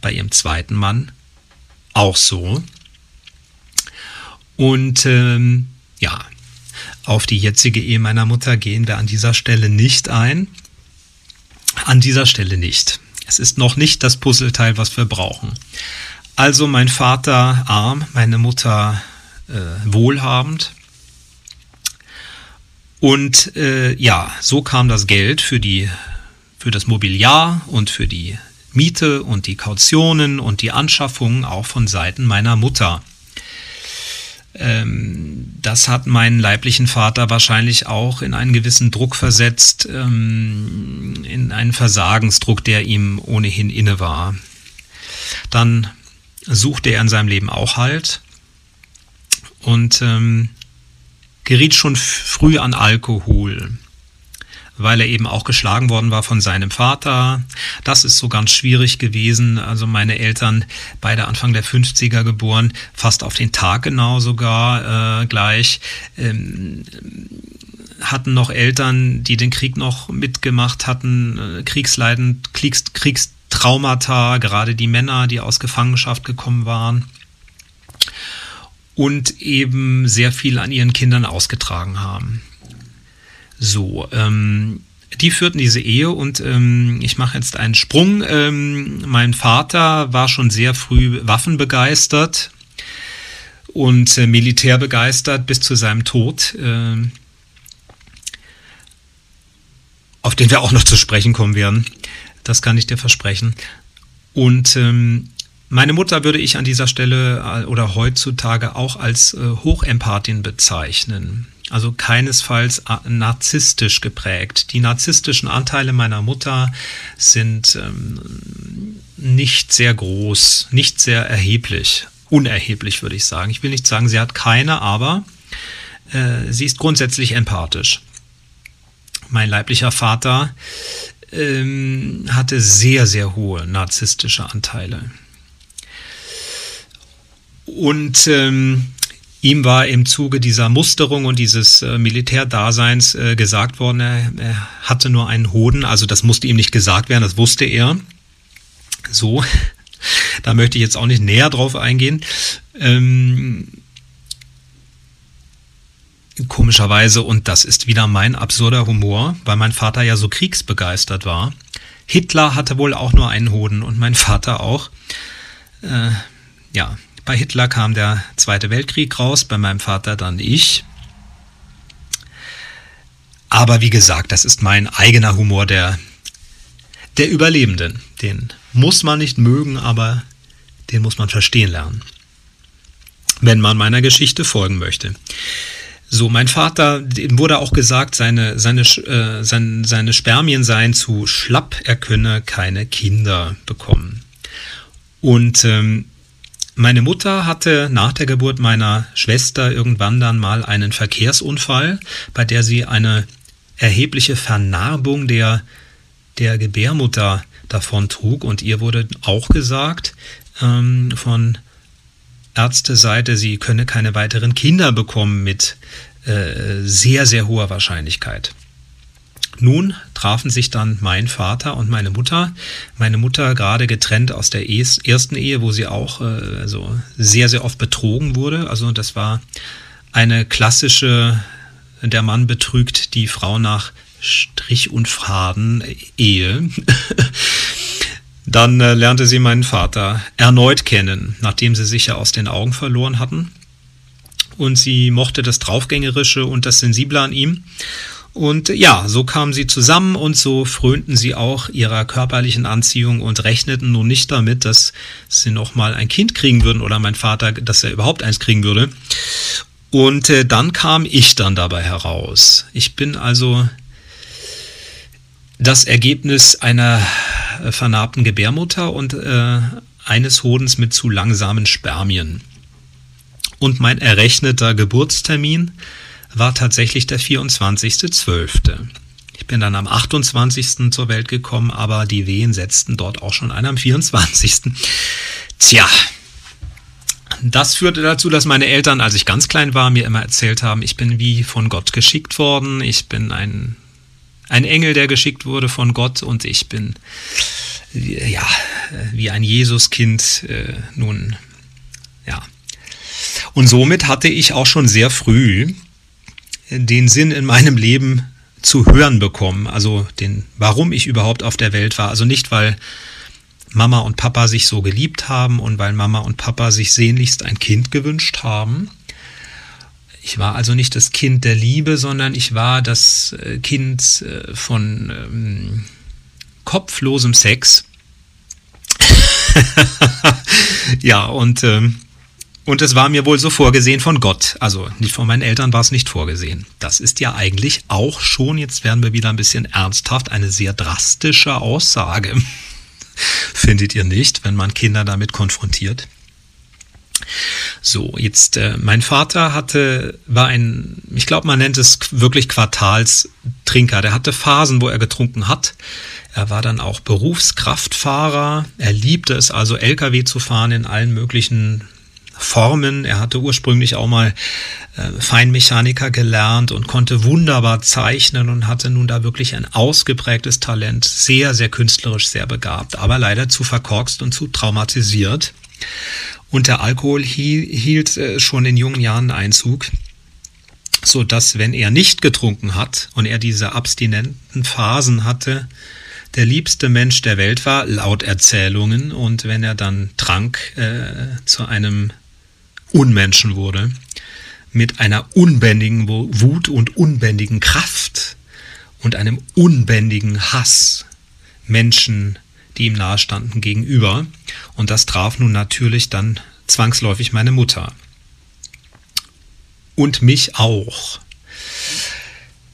bei ihrem zweiten Mann auch so. Und ähm, ja, auf die jetzige Ehe meiner Mutter gehen wir an dieser Stelle nicht ein. An dieser Stelle nicht. Es ist noch nicht das Puzzleteil, was wir brauchen. Also mein Vater arm, meine Mutter äh, wohlhabend. Und äh, ja, so kam das Geld für, die, für das Mobiliar und für die Miete und die Kautionen und die Anschaffungen auch von Seiten meiner Mutter. Ähm, das hat meinen leiblichen Vater wahrscheinlich auch in einen gewissen Druck versetzt, ähm, in einen Versagensdruck, der ihm ohnehin inne war. Dann suchte er in seinem Leben auch Halt und ähm, geriet schon früh an Alkohol, weil er eben auch geschlagen worden war von seinem Vater. Das ist so ganz schwierig gewesen. Also meine Eltern, beide Anfang der 50er geboren, fast auf den Tag genau sogar äh, gleich. Ähm, hatten noch Eltern, die den Krieg noch mitgemacht hatten, äh, Kriegsleiden, Kriegs, Kriegstraumata, gerade die Männer, die aus Gefangenschaft gekommen waren und eben sehr viel an ihren Kindern ausgetragen haben. So, ähm, die führten diese Ehe und ähm, ich mache jetzt einen Sprung. Ähm, mein Vater war schon sehr früh waffenbegeistert und äh, militärbegeistert bis zu seinem Tod, äh, auf den wir auch noch zu sprechen kommen werden. Das kann ich dir versprechen. Und ähm, meine Mutter würde ich an dieser Stelle äh, oder heutzutage auch als äh, Hochempathin bezeichnen. Also keinesfalls äh, narzisstisch geprägt. Die narzisstischen Anteile meiner Mutter sind ähm, nicht sehr groß, nicht sehr erheblich. Unerheblich würde ich sagen. Ich will nicht sagen, sie hat keine, aber äh, sie ist grundsätzlich empathisch. Mein leiblicher Vater ähm, hatte sehr, sehr hohe narzisstische Anteile. Und ähm, ihm war im Zuge dieser Musterung und dieses äh, Militärdaseins äh, gesagt worden, er, er, hatte nur einen Hoden, also das musste ihm nicht gesagt werden, das wusste er. So, [LAUGHS] da möchte ich jetzt auch nicht näher drauf eingehen. Ähm, komischerweise, und das ist wieder mein absurder Humor, weil mein Vater ja so kriegsbegeistert war. Hitler hatte wohl auch nur einen Hoden und mein Vater auch. Äh, ja, bei Hitler kam der Zweite Weltkrieg raus, bei meinem Vater dann ich. Aber wie gesagt, das ist mein eigener Humor der, der Überlebenden. Den muss man nicht mögen, aber den muss man verstehen lernen. Wenn man meiner Geschichte folgen möchte. So, mein Vater, dem wurde auch gesagt, seine, seine, äh, seine, seine Spermien seien zu schlapp, er könne keine Kinder bekommen. Und ähm, meine Mutter hatte nach der Geburt meiner Schwester irgendwann dann mal einen Verkehrsunfall, bei der sie eine erhebliche Vernarbung der, der Gebärmutter davon trug und ihr wurde auch gesagt ähm, von Ärzteseite, sie könne keine weiteren Kinder bekommen mit äh, sehr, sehr hoher Wahrscheinlichkeit. Nun trafen sich dann mein Vater und meine Mutter. Meine Mutter gerade getrennt aus der ersten Ehe, wo sie auch äh, also sehr, sehr oft betrogen wurde. Also das war eine klassische, der Mann betrügt die Frau nach Strich und Faden Ehe. [LAUGHS] Dann äh, lernte sie meinen Vater erneut kennen, nachdem sie sich ja aus den Augen verloren hatten. Und sie mochte das Draufgängerische und das Sensible an ihm. Und ja, so kamen sie zusammen und so frönten sie auch ihrer körperlichen Anziehung und rechneten nun nicht damit, dass sie nochmal ein Kind kriegen würden oder mein Vater, dass er überhaupt eins kriegen würde. Und äh, dann kam ich dann dabei heraus. Ich bin also das Ergebnis einer äh, vernarbten Gebärmutter und äh, eines Hodens mit zu langsamen Spermien. Und mein errechneter Geburtstermin war tatsächlich der 24.12. Ich bin dann am 28. zur Welt gekommen, aber die Wehen setzten dort auch schon ein am 24. Tja, das führte dazu, dass meine Eltern, als ich ganz klein war, mir immer erzählt haben, ich bin wie von Gott geschickt worden, ich bin ein, ein Engel, der geschickt wurde von Gott und ich bin ja wie ein Jesuskind äh, nun ja. Und somit hatte ich auch schon sehr früh den Sinn in meinem Leben zu hören bekommen, also den, warum ich überhaupt auf der Welt war. Also nicht, weil Mama und Papa sich so geliebt haben und weil Mama und Papa sich sehnlichst ein Kind gewünscht haben. Ich war also nicht das Kind der Liebe, sondern ich war das äh, Kind äh, von ähm, kopflosem Sex. [LAUGHS] ja, und ähm, und es war mir wohl so vorgesehen von Gott. Also nicht von meinen Eltern war es nicht vorgesehen. Das ist ja eigentlich auch schon, jetzt werden wir wieder ein bisschen ernsthaft, eine sehr drastische Aussage. [LAUGHS] Findet ihr nicht, wenn man Kinder damit konfrontiert? So, jetzt äh, mein Vater hatte war ein, ich glaube, man nennt es wirklich Quartalstrinker. Der hatte Phasen, wo er getrunken hat. Er war dann auch Berufskraftfahrer. Er liebte es also LKW zu fahren in allen möglichen Formen. Er hatte ursprünglich auch mal äh, Feinmechaniker gelernt und konnte wunderbar zeichnen und hatte nun da wirklich ein ausgeprägtes Talent, sehr, sehr künstlerisch, sehr begabt, aber leider zu verkorkst und zu traumatisiert. Und der Alkohol hielt äh, schon in jungen Jahren Einzug, so dass wenn er nicht getrunken hat und er diese abstinenten Phasen hatte, der liebste Mensch der Welt war, laut Erzählungen. Und wenn er dann trank, äh, zu einem Unmenschen wurde, mit einer unbändigen Wut und unbändigen Kraft und einem unbändigen Hass Menschen, die ihm nahestanden, gegenüber. Und das traf nun natürlich dann zwangsläufig meine Mutter. Und mich auch.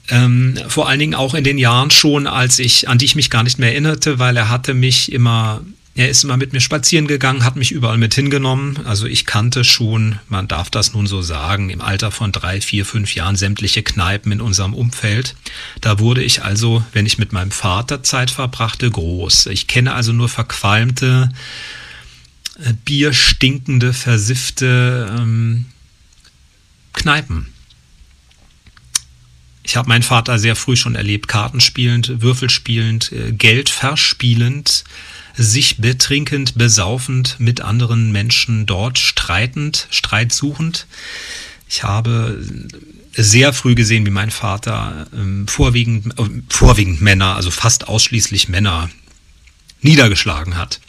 Ähm, vor allen Dingen auch in den Jahren schon, als ich, an die ich mich gar nicht mehr erinnerte, weil er hatte mich immer er ist immer mit mir spazieren gegangen, hat mich überall mit hingenommen. Also ich kannte schon, man darf das nun so sagen, im Alter von drei, vier, fünf Jahren sämtliche Kneipen in unserem Umfeld. Da wurde ich also, wenn ich mit meinem Vater Zeit verbrachte, groß. Ich kenne also nur verqualmte, äh, bierstinkende, versiffte ähm, Kneipen. Ich habe meinen Vater sehr früh schon erlebt, Kartenspielend, Würfelspielend, äh, Geld verspielend, sich betrinkend, besaufend mit anderen Menschen dort streitend, streitsuchend. Ich habe sehr früh gesehen, wie mein Vater ähm, vorwiegend, äh, vorwiegend Männer, also fast ausschließlich Männer, niedergeschlagen hat,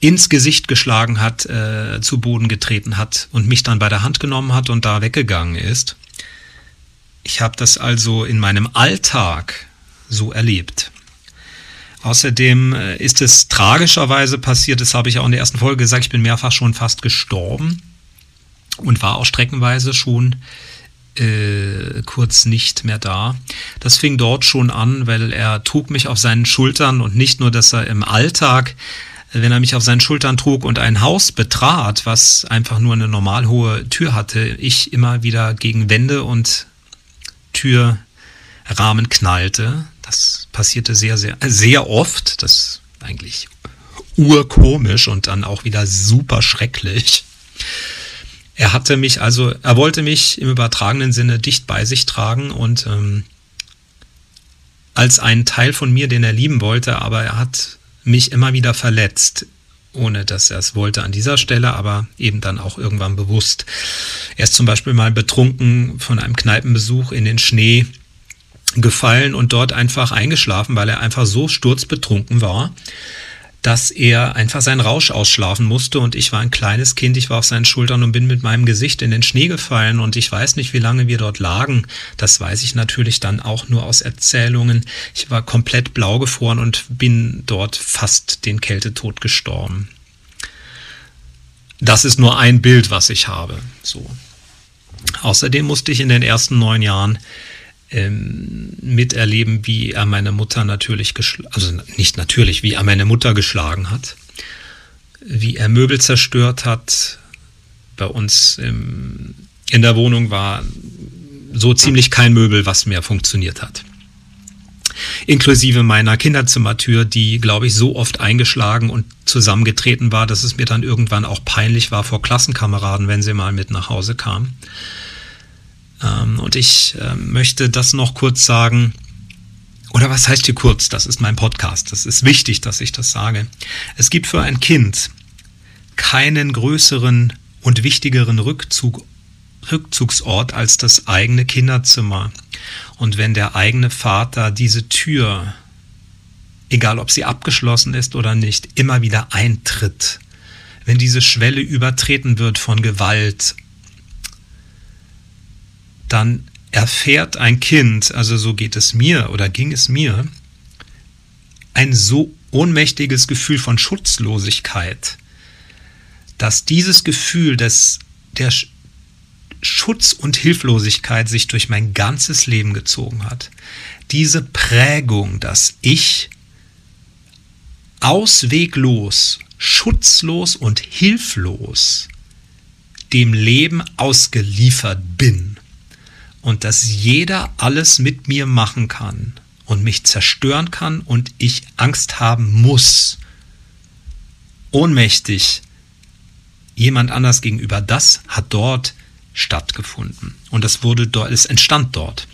ins Gesicht geschlagen hat, äh, zu Boden getreten hat und mich dann bei der Hand genommen hat und da weggegangen ist. Ich habe das also in meinem Alltag so erlebt. Außerdem äh, ist es tragischerweise passiert, das habe ich auch in der ersten Folge gesagt, ich bin mehrfach schon fast gestorben und war auch streckenweise schon äh, kurz nicht mehr da. Das fing dort schon an, weil er trug mich auf seinen Schultern und nicht nur, dass er im Alltag, wenn er mich auf seinen Schultern trug und ein Haus betrat, was einfach nur eine normal hohe Tür hatte, ich immer wieder gegen Wände und Türrahmen knallte, das passierte sehr, sehr, sehr oft. Das ist eigentlich urkomisch und dann auch wieder super schrecklich. Er hatte mich also, er wollte mich im übertragenen Sinne dicht bei sich tragen und ähm, als einen Teil von mir, den er lieben wollte, aber er hat mich immer wieder verletzt, ohne dass er es wollte an dieser Stelle, aber eben dann auch irgendwann bewusst. Er ist zum Beispiel mal betrunken von einem Kneipenbesuch in den Schnee gefallen und dort einfach eingeschlafen, weil er einfach so sturzbetrunken war, dass er einfach seinen Rausch ausschlafen musste und ich war ein kleines Kind, ich war auf seinen Schultern und bin mit meinem Gesicht in den Schnee gefallen und ich weiß nicht, wie lange wir dort lagen. Das weiß ich natürlich dann auch nur aus Erzählungen. Ich war komplett blau gefroren und bin dort fast den Kältetod gestorben. Das ist nur ein Bild, was ich habe. So. Außerdem musste ich in den ersten neun Jahren ähm, miterleben, wie er meine Mutter natürlich, also nicht natürlich, wie er meine Mutter geschlagen hat, wie er Möbel zerstört hat. Bei uns im, in der Wohnung war so ziemlich kein Möbel, was mehr funktioniert hat. Inklusive meiner Kinderzimmertür, die, glaube ich, so oft eingeschlagen und zusammengetreten war, dass es mir dann irgendwann auch peinlich war vor Klassenkameraden, wenn sie mal mit nach Hause kamen. Ähm, und ich ähm, möchte das noch kurz sagen. Oder was heißt hier kurz? Das ist mein Podcast. Das ist wichtig, dass ich das sage. Es gibt für ein Kind keinen größeren und wichtigeren Rückzug, Rückzugsort als das eigene Kinderzimmer. Und wenn der eigene Vater diese Tür, egal ob sie abgeschlossen ist oder nicht, immer wieder eintritt, wenn diese Schwelle übertreten wird von Gewalt, dann erfährt ein Kind, also so geht es mir oder ging es mir, ein so ohnmächtiges Gefühl von Schutzlosigkeit, dass dieses Gefühl des, der Schutz und Hilflosigkeit sich durch mein ganzes Leben gezogen hat. Diese Prägung, dass ich ausweglos, schutzlos und hilflos dem Leben ausgeliefert bin und dass jeder alles mit mir machen kann und mich zerstören kann und ich Angst haben muss, ohnmächtig jemand anders gegenüber, das hat dort stattgefunden und das wurde dort, es entstand dort.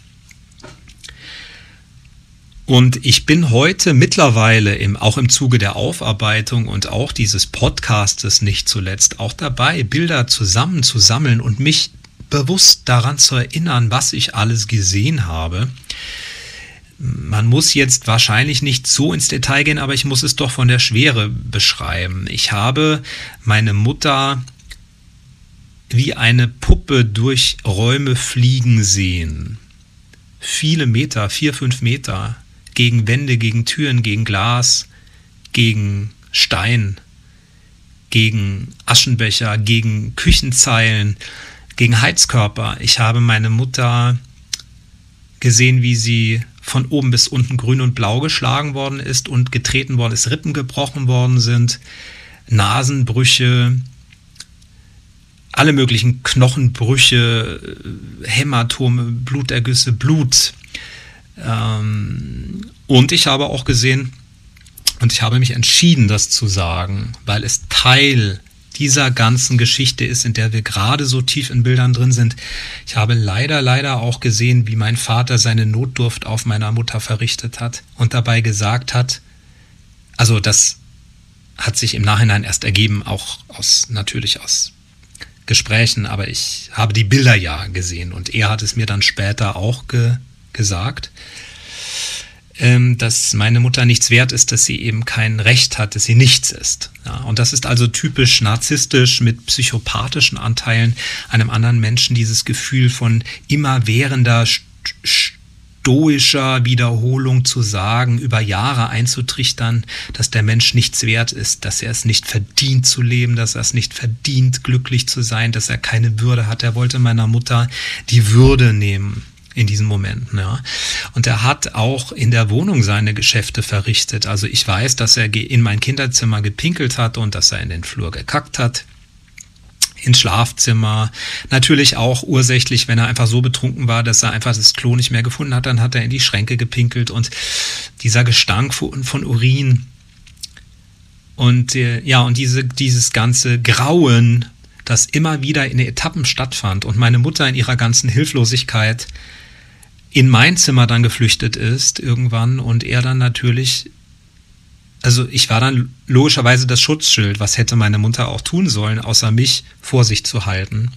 Und ich bin heute mittlerweile im, auch im Zuge der Aufarbeitung und auch dieses Podcastes nicht zuletzt auch dabei, Bilder zusammenzusammeln und mich bewusst daran zu erinnern, was ich alles gesehen habe. Man muss jetzt wahrscheinlich nicht so ins Detail gehen, aber ich muss es doch von der Schwere beschreiben. Ich habe meine Mutter wie eine Puppe durch Räume fliegen sehen. Viele Meter, vier, fünf Meter, gegen Wände, gegen Türen, gegen Glas, gegen Stein, gegen Aschenbecher, gegen Küchenzeilen, gegen Heizkörper. Ich habe meine Mutter gesehen, wie sie von oben bis unten grün und blau geschlagen worden ist und getreten worden ist, Rippen gebrochen worden sind, Nasenbrüche, alle möglichen Knochenbrüche, Hämatome, Blutergüsse, Blut. Ähm, und ich habe auch gesehen, und ich habe mich entschieden, das zu sagen, weil es Teil dieser ganzen Geschichte ist, in der wir gerade so tief in Bildern drin sind. Ich habe leider, leider auch gesehen, wie mein Vater seine Notdurft auf meiner Mutter verrichtet hat und dabei gesagt hat, also das hat sich im Nachhinein erst ergeben, auch aus, natürlich aus Gesprächen, aber ich habe die Bilder ja gesehen und er hat es mir dann später auch ge gesagt. Ähm, dass meine Mutter nichts wert ist, dass sie eben kein Recht hat, dass sie nichts ist. Ja, und das ist also typisch narzisstisch mit psychopathischen Anteilen einem anderen Menschen dieses Gefühl von immerwährender stoischer Wiederholung zu sagen, über Jahre einzutrichtern, dass der Mensch nichts wert ist, dass er es nicht verdient zu leben, dass er es nicht verdient, glücklich zu sein, dass er keine Würde hat. Er wollte meiner Mutter die Würde nehmen in diesen Momenten. Ja. Und er hat auch in der Wohnung seine Geschäfte verrichtet. Also ich weiß, dass er in mein Kinderzimmer gepinkelt hat und dass er in den Flur gekackt hat ins Schlafzimmer. Natürlich auch ursächlich, wenn er einfach so betrunken war, dass er einfach das Klo nicht mehr gefunden hat, dann hat er in die Schränke gepinkelt und dieser Gestank von, von Urin und äh, ja, und diese, dieses ganze Grauen, das immer wieder in Etappen stattfand und meine Mutter in ihrer ganzen Hilflosigkeit in mein Zimmer dann geflüchtet ist irgendwann und er dann natürlich, also ich war dann logischerweise das Schutzschild, was hätte meine Mutter auch tun sollen, außer mich vor sich zu halten,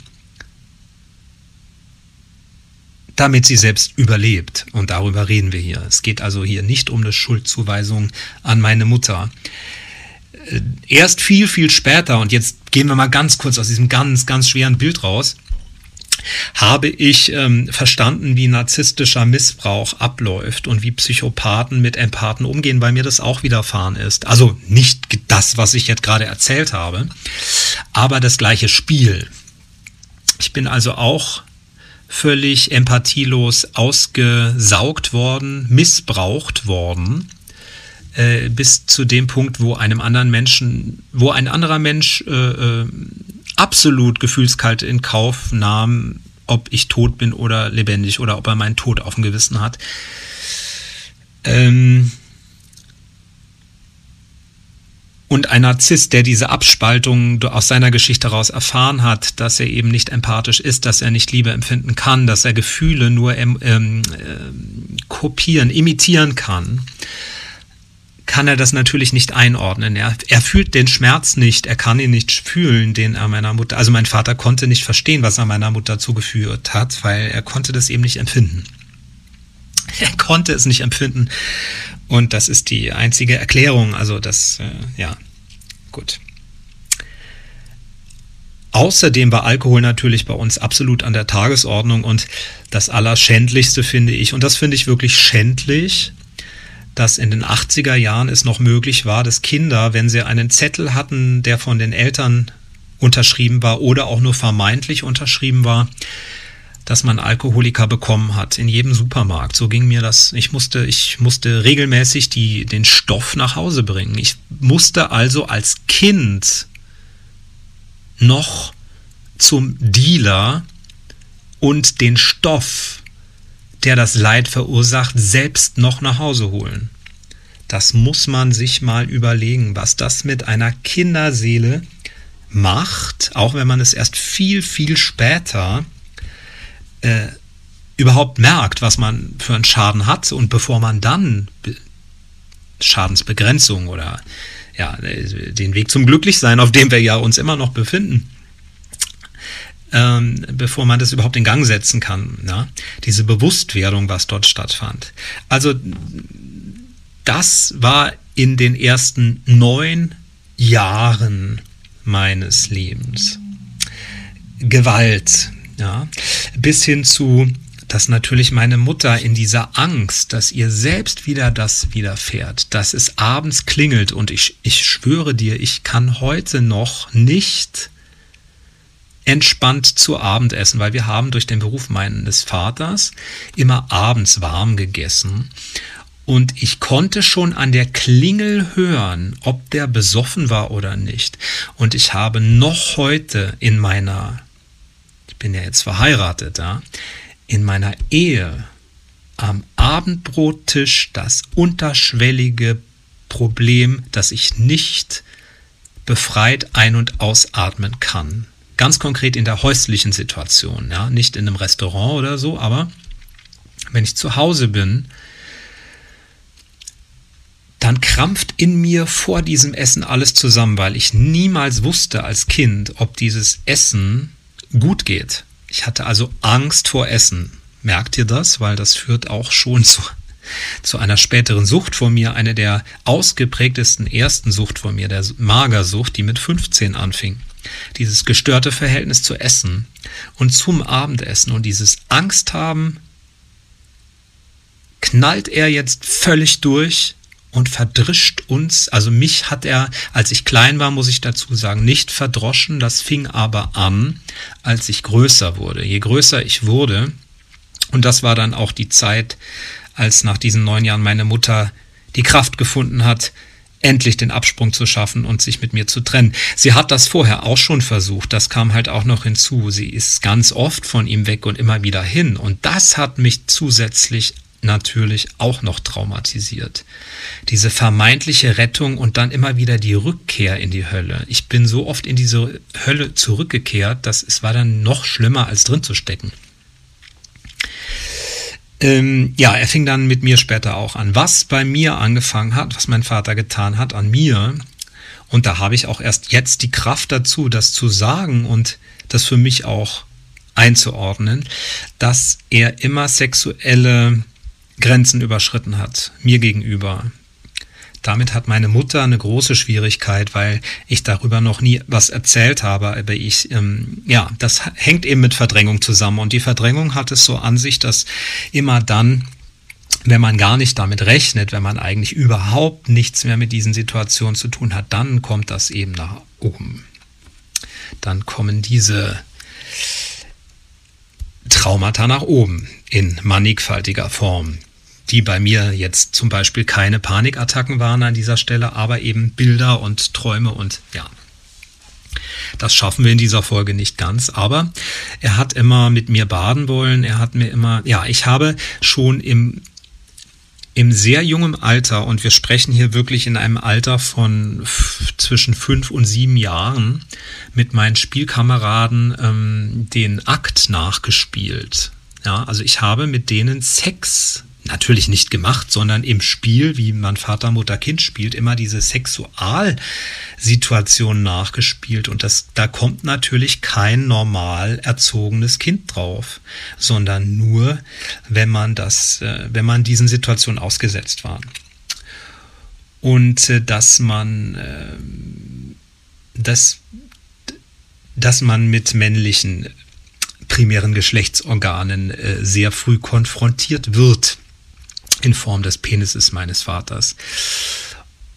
damit sie selbst überlebt. Und darüber reden wir hier. Es geht also hier nicht um eine Schuldzuweisung an meine Mutter. Äh, erst viel, viel später, und jetzt gehen wir mal ganz kurz aus diesem ganz, ganz schweren Bild raus, habe ich ähm, verstanden, wie narzisstischer Missbrauch abläuft und wie Psychopathen mit Empathen umgehen, weil mir das auch widerfahren ist. Also nicht das, was ich jetzt gerade erzählt habe, aber das gleiche Spiel. Ich bin also auch völlig empathielos ausgesaugt worden, missbraucht worden, äh, bis zu dem Punkt, wo einem anderen Menschen, wo ein anderer Mensch äh, äh, absolut gefühlskalt in Kauf nahm, ob ich tot bin oder lebendig oder ob er meinen Tod auf dem Gewissen hat. Ähm und ein Narzisst, der diese Abspaltung aus seiner Geschichte heraus erfahren hat, dass er eben nicht empathisch ist, dass er nicht Liebe empfinden kann, dass er Gefühle nur ähm, äh, kopieren, imitieren kann, kann er das natürlich nicht einordnen. Er, er fühlt den Schmerz nicht, er kann ihn nicht fühlen, den er meiner Mutter, also mein Vater konnte nicht verstehen, was er meiner Mutter zugeführt hat, weil er konnte das eben nicht empfinden. Er konnte es nicht empfinden und das ist die einzige Erklärung, also das, äh, ja, gut. Außerdem war Alkohol natürlich bei uns absolut an der Tagesordnung und das Allerschändlichste finde ich, und das finde ich wirklich schändlich, dass in den 80er Jahren es noch möglich war, dass Kinder, wenn sie einen Zettel hatten, der von den Eltern unterschrieben war oder auch nur vermeintlich unterschrieben war, dass man Alkoholiker bekommen hat in jedem Supermarkt. So ging mir das. Ich musste, ich musste regelmäßig die, den Stoff nach Hause bringen. Ich musste also als Kind noch zum Dealer und den Stoff der das Leid verursacht, selbst noch nach Hause holen. Das muss man sich mal überlegen, was das mit einer Kinderseele macht, auch wenn man es erst viel, viel später äh, überhaupt merkt, was man für einen Schaden hat und bevor man dann Schadensbegrenzung oder ja, den Weg zum Glücklichsein, auf dem wir ja uns immer noch befinden, ähm, bevor man das überhaupt in Gang setzen kann. Ja? Diese Bewusstwerdung, was dort stattfand. Also das war in den ersten neun Jahren meines Lebens. Gewalt, ja, bis hin zu, dass natürlich meine Mutter in dieser Angst, dass ihr selbst wieder das widerfährt, dass es abends klingelt und ich, ich schwöre dir, ich kann heute noch nicht entspannt zu Abend essen, weil wir haben durch den Beruf meines Vaters immer abends warm gegessen. Und ich konnte schon an der Klingel hören, ob der besoffen war oder nicht. Und ich habe noch heute in meiner, ich bin ja jetzt verheiratet, ja, in meiner Ehe am Abendbrottisch das unterschwellige Problem, dass ich nicht befreit ein- und ausatmen kann. Ganz konkret in der häuslichen Situation, ja, nicht in einem Restaurant oder so, aber wenn ich zu Hause bin, dann krampft in mir vor diesem Essen alles zusammen, weil ich niemals wusste als Kind, ob dieses Essen gut geht. Ich hatte also Angst vor Essen. Merkt ihr das? Weil das führt auch schon zu, zu einer späteren Sucht von mir, eine der ausgeprägtesten ersten Sucht von mir, der Magersucht, die mit 15 anfing dieses gestörte Verhältnis zu Essen und zum Abendessen und dieses Angst haben, knallt er jetzt völlig durch und verdrischt uns. Also mich hat er, als ich klein war, muss ich dazu sagen, nicht verdroschen. Das fing aber an, als ich größer wurde. Je größer ich wurde, und das war dann auch die Zeit, als nach diesen neun Jahren meine Mutter die Kraft gefunden hat, endlich den Absprung zu schaffen und sich mit mir zu trennen. Sie hat das vorher auch schon versucht, das kam halt auch noch hinzu. Sie ist ganz oft von ihm weg und immer wieder hin. Und das hat mich zusätzlich natürlich auch noch traumatisiert. Diese vermeintliche Rettung und dann immer wieder die Rückkehr in die Hölle. Ich bin so oft in diese Hölle zurückgekehrt, dass es war dann noch schlimmer als drin zu stecken. Ähm, ja, er fing dann mit mir später auch an. Was bei mir angefangen hat, was mein Vater getan hat an mir, und da habe ich auch erst jetzt die Kraft dazu, das zu sagen und das für mich auch einzuordnen, dass er immer sexuelle Grenzen überschritten hat, mir gegenüber. Damit hat meine Mutter eine große Schwierigkeit, weil ich darüber noch nie was erzählt habe. Aber ich, ähm, ja, das hängt eben mit Verdrängung zusammen. Und die Verdrängung hat es so an sich, dass immer dann, wenn man gar nicht damit rechnet, wenn man eigentlich überhaupt nichts mehr mit diesen Situationen zu tun hat, dann kommt das eben nach oben. Dann kommen diese Traumata nach oben in mannigfaltiger Form die bei mir jetzt zum Beispiel keine Panikattacken waren an dieser Stelle, aber eben Bilder und Träume und ja. Das schaffen wir in dieser Folge nicht ganz, aber er hat immer mit mir baden wollen. Er hat mir immer, ja, ich habe schon im im sehr jungen Alter, und wir sprechen hier wirklich in einem Alter von zwischen fünf und sieben Jahren, mit meinen Spielkameraden ähm, den Akt nachgespielt. Ja, also ich habe mit denen Sex natürlich nicht gemacht, sondern im Spiel, wie man Vater, Mutter, Kind spielt, immer diese Sexualsituation nachgespielt. Und das, da kommt natürlich kein normal erzogenes Kind drauf, sondern nur, wenn man das, äh, wenn man diesen Situationen ausgesetzt war. Und äh, dass man, äh, dass, dass man mit männlichen primären Geschlechtsorganen sehr früh konfrontiert wird in Form des Penises meines Vaters.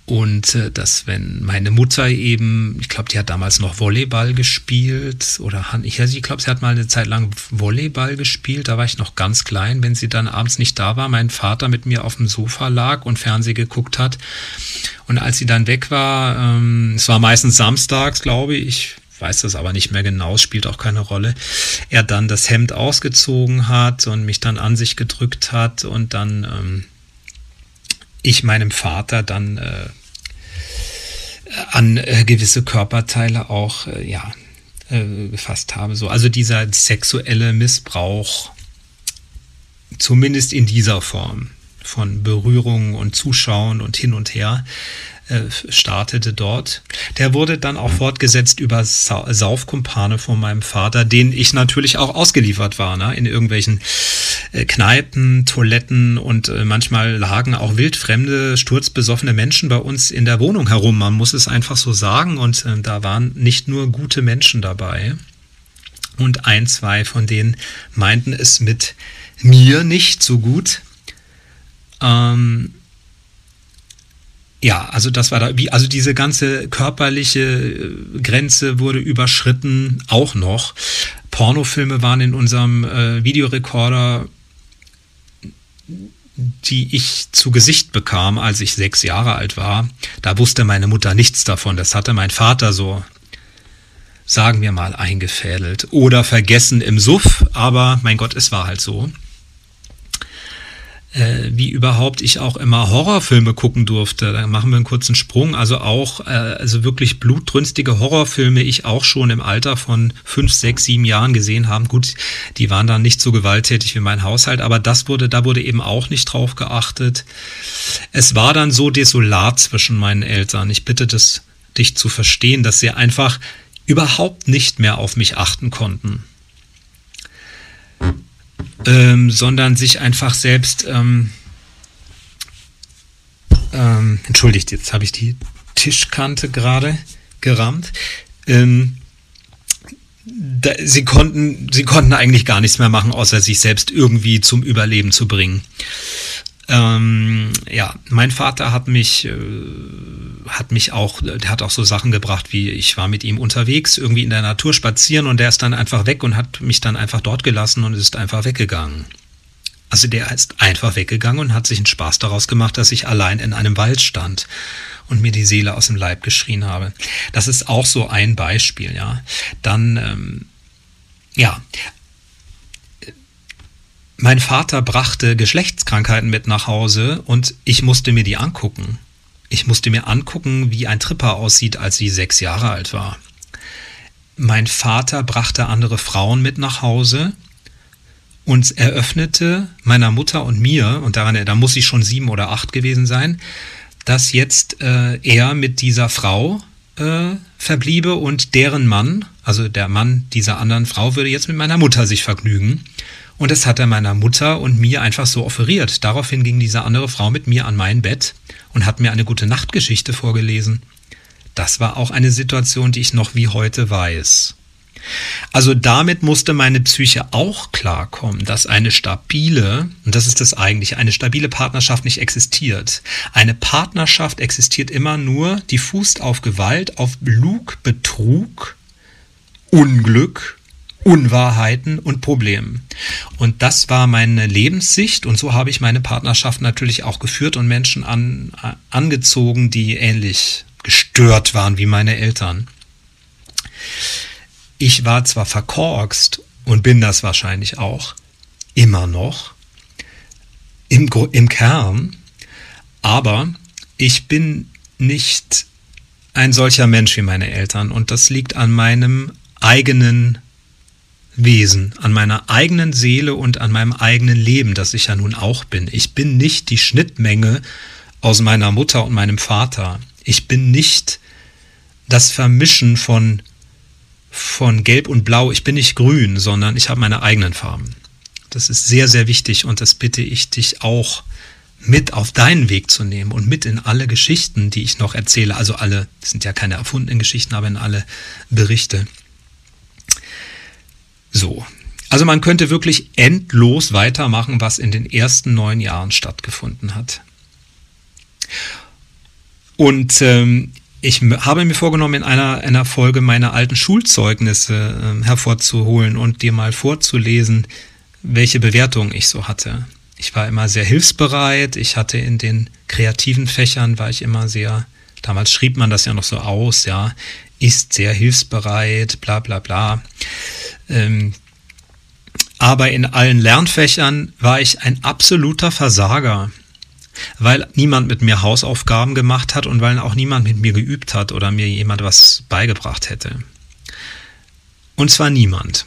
Und äh, dass wenn meine Mutter eben, ich glaube, die hat damals noch Volleyball gespielt oder ich, ich glaube, sie hat mal eine Zeit lang Volleyball gespielt, da war ich noch ganz klein, wenn sie dann abends nicht da war, mein Vater mit mir auf dem Sofa lag und Fernseh geguckt hat. Und als sie dann weg war, ähm, es war meistens samstags, glaube ich, weiß das aber nicht mehr genau, spielt auch keine Rolle, er dann das Hemd ausgezogen hat und mich dann an sich gedrückt hat und dann ähm, ich meinem Vater dann äh, an äh, gewisse Körperteile auch äh, ja äh, gefasst habe. So, also dieser sexuelle Missbrauch, zumindest in dieser Form von Berührungen und Zuschauen und hin und her, äh, startete dort. Der wurde dann auch fortgesetzt über Sa Saufkumpane von meinem Vater, den ich natürlich auch ausgeliefert war, ne? in irgendwelchen äh, Kneipen, Toiletten und äh, manchmal lagen auch wildfremde, sturzbesoffene Menschen bei uns in der Wohnung herum. Man muss es einfach so sagen und äh, da waren nicht nur gute Menschen dabei. Und ein, zwei von denen meinten es mit mir nicht so gut. Ähm, ja, also das war da, wie, also diese ganze körperliche äh, Grenze wurde überschritten, auch noch. Pornofilme waren in unserem äh, Videorekorder, die ich zu Gesicht bekam, als ich sechs Jahre alt war. Da wusste meine Mutter nichts davon. Das hatte mein Vater so, sagen wir mal, eingefädelt oder vergessen im Suff. Aber mein Gott, es war halt so äh, wie überhaupt ich auch immer Horrorfilme gucken durfte. Da machen wir einen kurzen Sprung. Also auch, äh, also wirklich blutrünstige Horrorfilme ich auch schon im Alter von fünf, sechs, sieben Jahren gesehen haben. Gut, die waren dann nicht so gewalttätig wie mein Haushalt, aber das wurde, da wurde eben auch nicht drauf geachtet. Es war dann so desolat zwischen meinen Eltern. Ich bitte das, dich zu verstehen, dass sie einfach überhaupt nicht mehr auf mich achten konnten ähm, sondern sich einfach selbst, ähm, ähm, entschuldigt, jetzt habe ich die Tischkante gerade gerammt. Ähm, da, sie konnten, sie konnten eigentlich gar nichts mehr machen, außer sich selbst irgendwie zum Überleben zu bringen. Ähm, ja, mein Vater hat mich, äh, hat mich auch, der hat auch so Sachen gebracht, wie ich war mit ihm unterwegs, irgendwie in der Natur spazieren und der ist dann einfach weg und hat mich dann einfach dort gelassen und ist einfach weggegangen. Also der ist einfach weggegangen und hat sich einen Spaß daraus gemacht, dass ich allein in einem Wald stand und mir die Seele aus dem Leib geschrien habe. Das ist auch so ein Beispiel, ja. Dann, ähm, ja, mein Vater brachte Geschlechtskrankheiten mit nach Hause und ich musste mir die angucken. Ich musste mir angucken, wie ein Tripper aussieht, als sie sechs Jahre alt war. Mein Vater brachte andere Frauen mit nach Hause und eröffnete meiner Mutter und mir, und daran, da muss ich schon sieben oder acht gewesen sein, dass jetzt äh, er mit dieser Frau äh, verbliebe und deren Mann, also der Mann dieser anderen Frau, würde jetzt mit meiner Mutter sich vergnügen. Und das hat er meiner Mutter und mir einfach so offeriert. Daraufhin ging diese andere Frau mit mir an mein Bett und hat mir eine gute Nachtgeschichte vorgelesen. Das war auch eine Situation, die ich noch wie heute weiß. Also damit musste meine Psyche auch klarkommen, dass eine stabile, und das ist das eigentlich, eine stabile Partnerschaft nicht existiert. Eine Partnerschaft existiert immer nur, die fußt auf Gewalt, auf Lug, Betrug, Unglück, Unwahrheiten und Problemen. Und das war meine Lebenssicht und so habe ich meine Partnerschaft natürlich auch geführt und Menschen an, angezogen, die ähnlich gestört waren wie meine Eltern ich war zwar verkorkst und bin das wahrscheinlich auch immer noch im, im Kern, aber ich bin nicht ein solcher Mensch wie meine Eltern und das liegt an meinem eigenen Wesen, an meiner eigenen Seele und an meinem eigenen Leben, das ich ja nun auch bin. Ich bin nicht die Schnittmenge aus meiner Mutter und meinem Vater. Ich bin nicht das Vermischen von von Gelb und Blau, ich bin nicht grün, sondern ich habe meine eigenen Farben. Das ist sehr, sehr wichtig und das bitte ich dich auch mit auf deinen Weg zu nehmen und mit in alle Geschichten, die ich noch erzähle. Also alle, das sind ja keine erfundenen Geschichten, aber in alle Berichte. So. Also man könnte wirklich endlos weitermachen, was in den ersten neun Jahren stattgefunden hat. Und ähm, ich habe mir vorgenommen, in einer, einer Folge meine alten Schulzeugnisse äh, hervorzuholen und dir mal vorzulesen, welche Bewertungen ich so hatte. Ich war immer sehr hilfsbereit. Ich hatte in den kreativen Fächern war ich immer sehr, damals schrieb man das ja noch so aus, ja, ist sehr hilfsbereit, bla bla bla. Ähm, aber in allen Lernfächern war ich ein absoluter Versager weil niemand mit mir Hausaufgaben gemacht hat und weil auch niemand mit mir geübt hat oder mir jemand was beigebracht hätte. Und zwar niemand.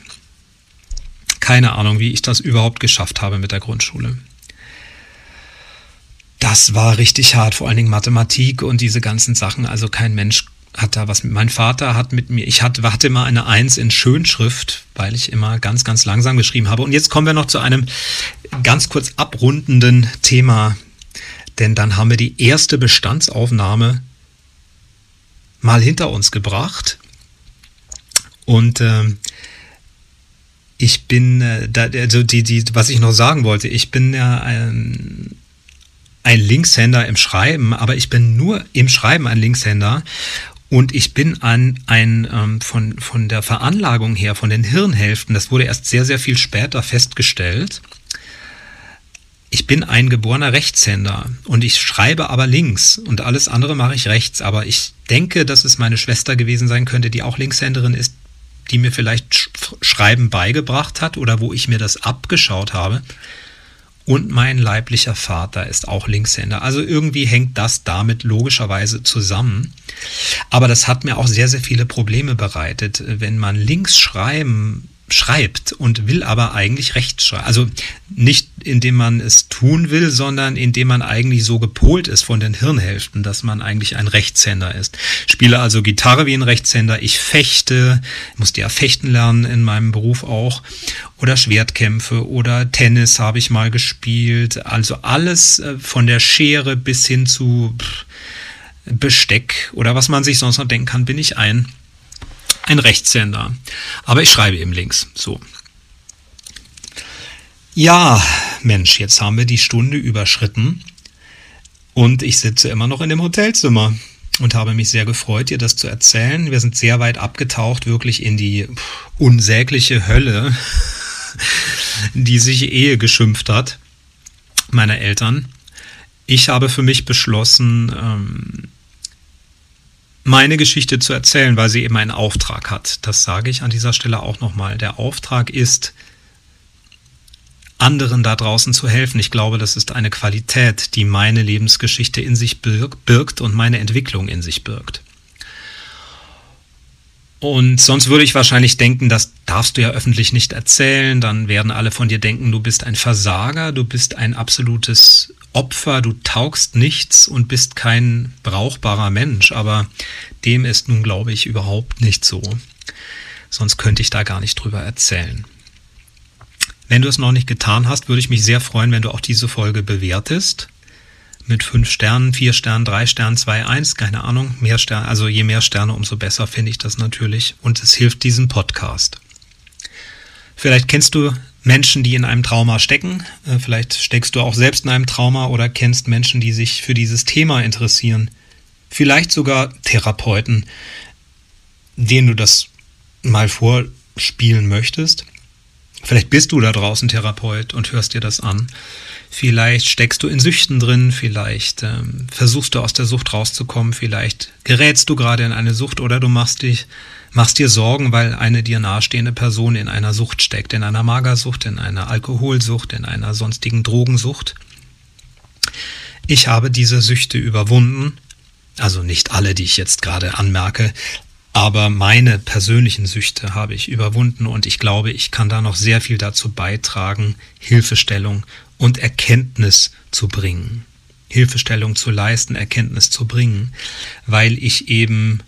Keine Ahnung, wie ich das überhaupt geschafft habe mit der Grundschule. Das war richtig hart, vor allen Dingen Mathematik und diese ganzen Sachen. Also kein Mensch hat da was mit. Mein Vater hat mit mir, ich hatte, hatte immer eine Eins in Schönschrift, weil ich immer ganz, ganz langsam geschrieben habe. Und jetzt kommen wir noch zu einem ganz kurz abrundenden Thema denn dann haben wir die erste Bestandsaufnahme mal hinter uns gebracht. Und äh, ich bin, äh, da, also die, die, was ich noch sagen wollte, ich bin ja ein, ein Linkshänder im Schreiben, aber ich bin nur im Schreiben ein Linkshänder. Und ich bin an ein ähm, von, von der Veranlagung her, von den Hirnhälften, das wurde erst sehr, sehr viel später festgestellt ich bin ein geborener Rechtshänder und ich schreibe aber links und alles andere mache ich rechts. Aber ich denke, dass es meine Schwester gewesen sein könnte, die auch Linkshänderin ist, die mir vielleicht Schreiben beigebracht hat oder wo ich mir das abgeschaut habe. Und mein leiblicher Vater ist auch Linkshänder. Also irgendwie hängt das damit logischerweise zusammen. Aber das hat mir auch sehr, sehr viele Probleme bereitet. Wenn man links schreiben schreibt und will aber eigentlich rechts schreiben. Also nicht indem man es tun will, sondern indem man eigentlich so gepolt ist von den Hirnhälften, dass man eigentlich ein Rechtshänder ist. spiele also Gitarre wie ein Rechtshänder, ich fechte, musste ja fechten lernen in meinem Beruf auch, oder Schwertkämpfe oder Tennis habe ich mal gespielt. Also alles äh, von der Schere bis hin zu Besteck oder was man sich sonst noch denken kann, bin ich ein ein Rechtshänder. Aber ich schreibe eben links. So. Ja, Mensch, jetzt haben wir die Stunde überschritten und ich sitze immer noch in dem Hotelzimmer und habe mich sehr gefreut, dir das zu erzählen. Wir sind sehr weit abgetaucht, wirklich in die unsägliche Hölle, [LAUGHS] die sich Ehe geschimpft hat, meiner Eltern. Ich habe für mich beschlossen, ähm, meine Geschichte zu erzählen, weil sie eben einen Auftrag hat. Das sage ich an dieser Stelle auch nochmal. Der Auftrag ist, anderen da draußen zu helfen. Ich glaube, das ist eine Qualität, die meine Lebensgeschichte in sich birgt und meine Entwicklung in sich birgt. Und sonst würde ich wahrscheinlich denken, das darfst du ja öffentlich nicht erzählen. Dann werden alle von dir denken, du bist ein Versager, du bist ein absolutes Opfer, du taugst nichts und bist kein brauchbarer Mensch. Aber dem ist nun, glaube ich, überhaupt nicht so. Sonst könnte ich da gar nicht drüber erzählen. Wenn du es noch nicht getan hast, würde ich mich sehr freuen, wenn du auch diese Folge bewertest mit fünf Sternen, vier Sternen, drei Sternen, zwei, eins, keine Ahnung, mehr Sterne, also je mehr Sterne, umso besser finde ich das natürlich und es hilft diesem Podcast. Vielleicht kennst du Menschen, die in einem Trauma stecken, äh, vielleicht steckst du auch selbst in einem Trauma oder kennst Menschen, die sich für dieses Thema interessieren, vielleicht sogar Therapeuten, denen du das mal vorspielen möchtest. Vielleicht bist du da draußen Therapeut und hörst dir das an. Vielleicht steckst du in Süchten drin, vielleicht ähm, versuchst du aus der Sucht rauszukommen, vielleicht gerätst du gerade in eine Sucht oder du machst dich, machst dir Sorgen, weil eine dir nahestehende Person in einer Sucht steckt, in einer Magersucht, in einer Alkoholsucht, in einer sonstigen Drogensucht. Ich habe diese Süchte überwunden, also nicht alle, die ich jetzt gerade anmerke, aber meine persönlichen Süchte habe ich überwunden und ich glaube, ich kann da noch sehr viel dazu beitragen, Hilfestellung und Erkenntnis zu bringen. Hilfestellung zu leisten, Erkenntnis zu bringen, weil ich eben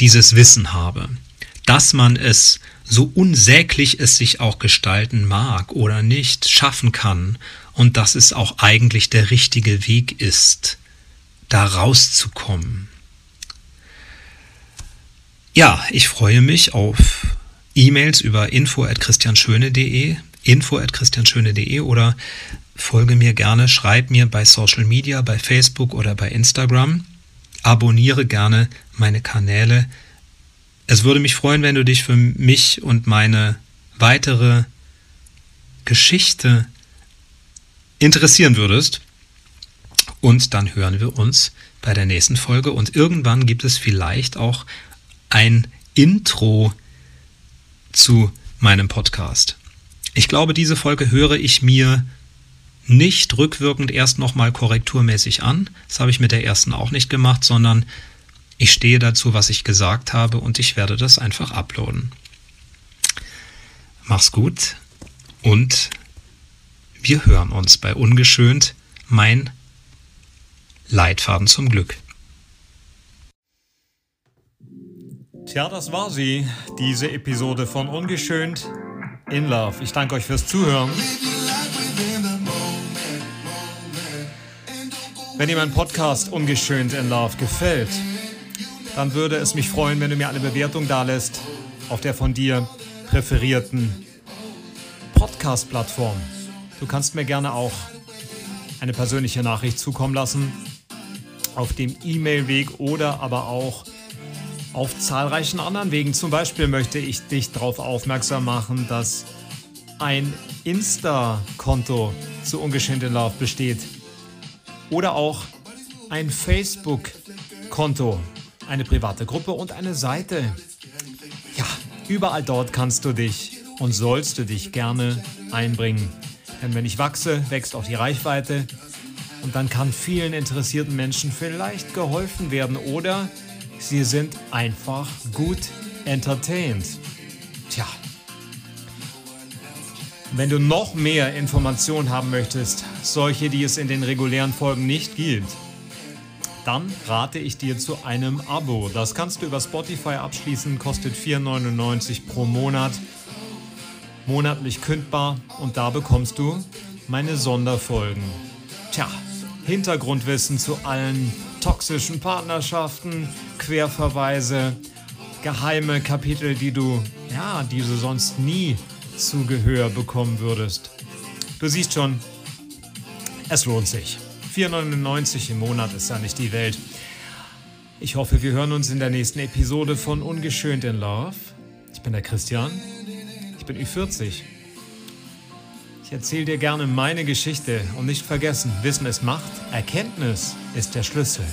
dieses Wissen habe, dass man es, so unsäglich es sich auch gestalten mag oder nicht, schaffen kann und dass es auch eigentlich der richtige Weg ist, da rauszukommen. Ja, ich freue mich auf E-Mails über info@christianschöne.de, info@christianschöne.de oder folge mir gerne, schreib mir bei Social Media, bei Facebook oder bei Instagram. Abonniere gerne meine Kanäle. Es würde mich freuen, wenn du dich für mich und meine weitere Geschichte interessieren würdest. Und dann hören wir uns bei der nächsten Folge. Und irgendwann gibt es vielleicht auch ein Intro zu meinem Podcast. Ich glaube, diese Folge höre ich mir nicht rückwirkend erst nochmal korrekturmäßig an. Das habe ich mit der ersten auch nicht gemacht, sondern ich stehe dazu, was ich gesagt habe und ich werde das einfach uploaden. Mach's gut und wir hören uns bei Ungeschönt, mein Leitfaden zum Glück. Tja, das war sie, diese Episode von Ungeschönt in Love. Ich danke euch fürs Zuhören. Wenn dir mein Podcast Ungeschönt in Love gefällt, dann würde es mich freuen, wenn du mir eine Bewertung dalässt auf der von dir präferierten Podcast-Plattform. Du kannst mir gerne auch eine persönliche Nachricht zukommen lassen auf dem E-Mail-Weg oder aber auch auf zahlreichen anderen Wegen. Zum Beispiel möchte ich dich darauf aufmerksam machen, dass ein Insta-Konto zu Ungeschehte Love besteht. Oder auch ein Facebook-Konto, eine private Gruppe und eine Seite. Ja, überall dort kannst du dich und sollst du dich gerne einbringen. Denn wenn ich wachse, wächst auch die Reichweite und dann kann vielen interessierten Menschen vielleicht geholfen werden oder Sie sind einfach gut entertained. Tja. Wenn du noch mehr Informationen haben möchtest, solche, die es in den regulären Folgen nicht gibt, dann rate ich dir zu einem Abo. Das kannst du über Spotify abschließen, kostet 4,99 pro Monat, monatlich kündbar und da bekommst du meine Sonderfolgen. Tja, Hintergrundwissen zu allen toxischen Partnerschaften, Querverweise, geheime Kapitel, die du, ja, die du sonst nie zu Gehör bekommen würdest. Du siehst schon, es lohnt sich. 4,99 im Monat ist ja nicht die Welt. Ich hoffe, wir hören uns in der nächsten Episode von Ungeschönt in Love. Ich bin der Christian. Ich bin Ü40. Ich erzähle dir gerne meine Geschichte und nicht vergessen, Wissen ist Macht, Erkenntnis ist der Schlüssel.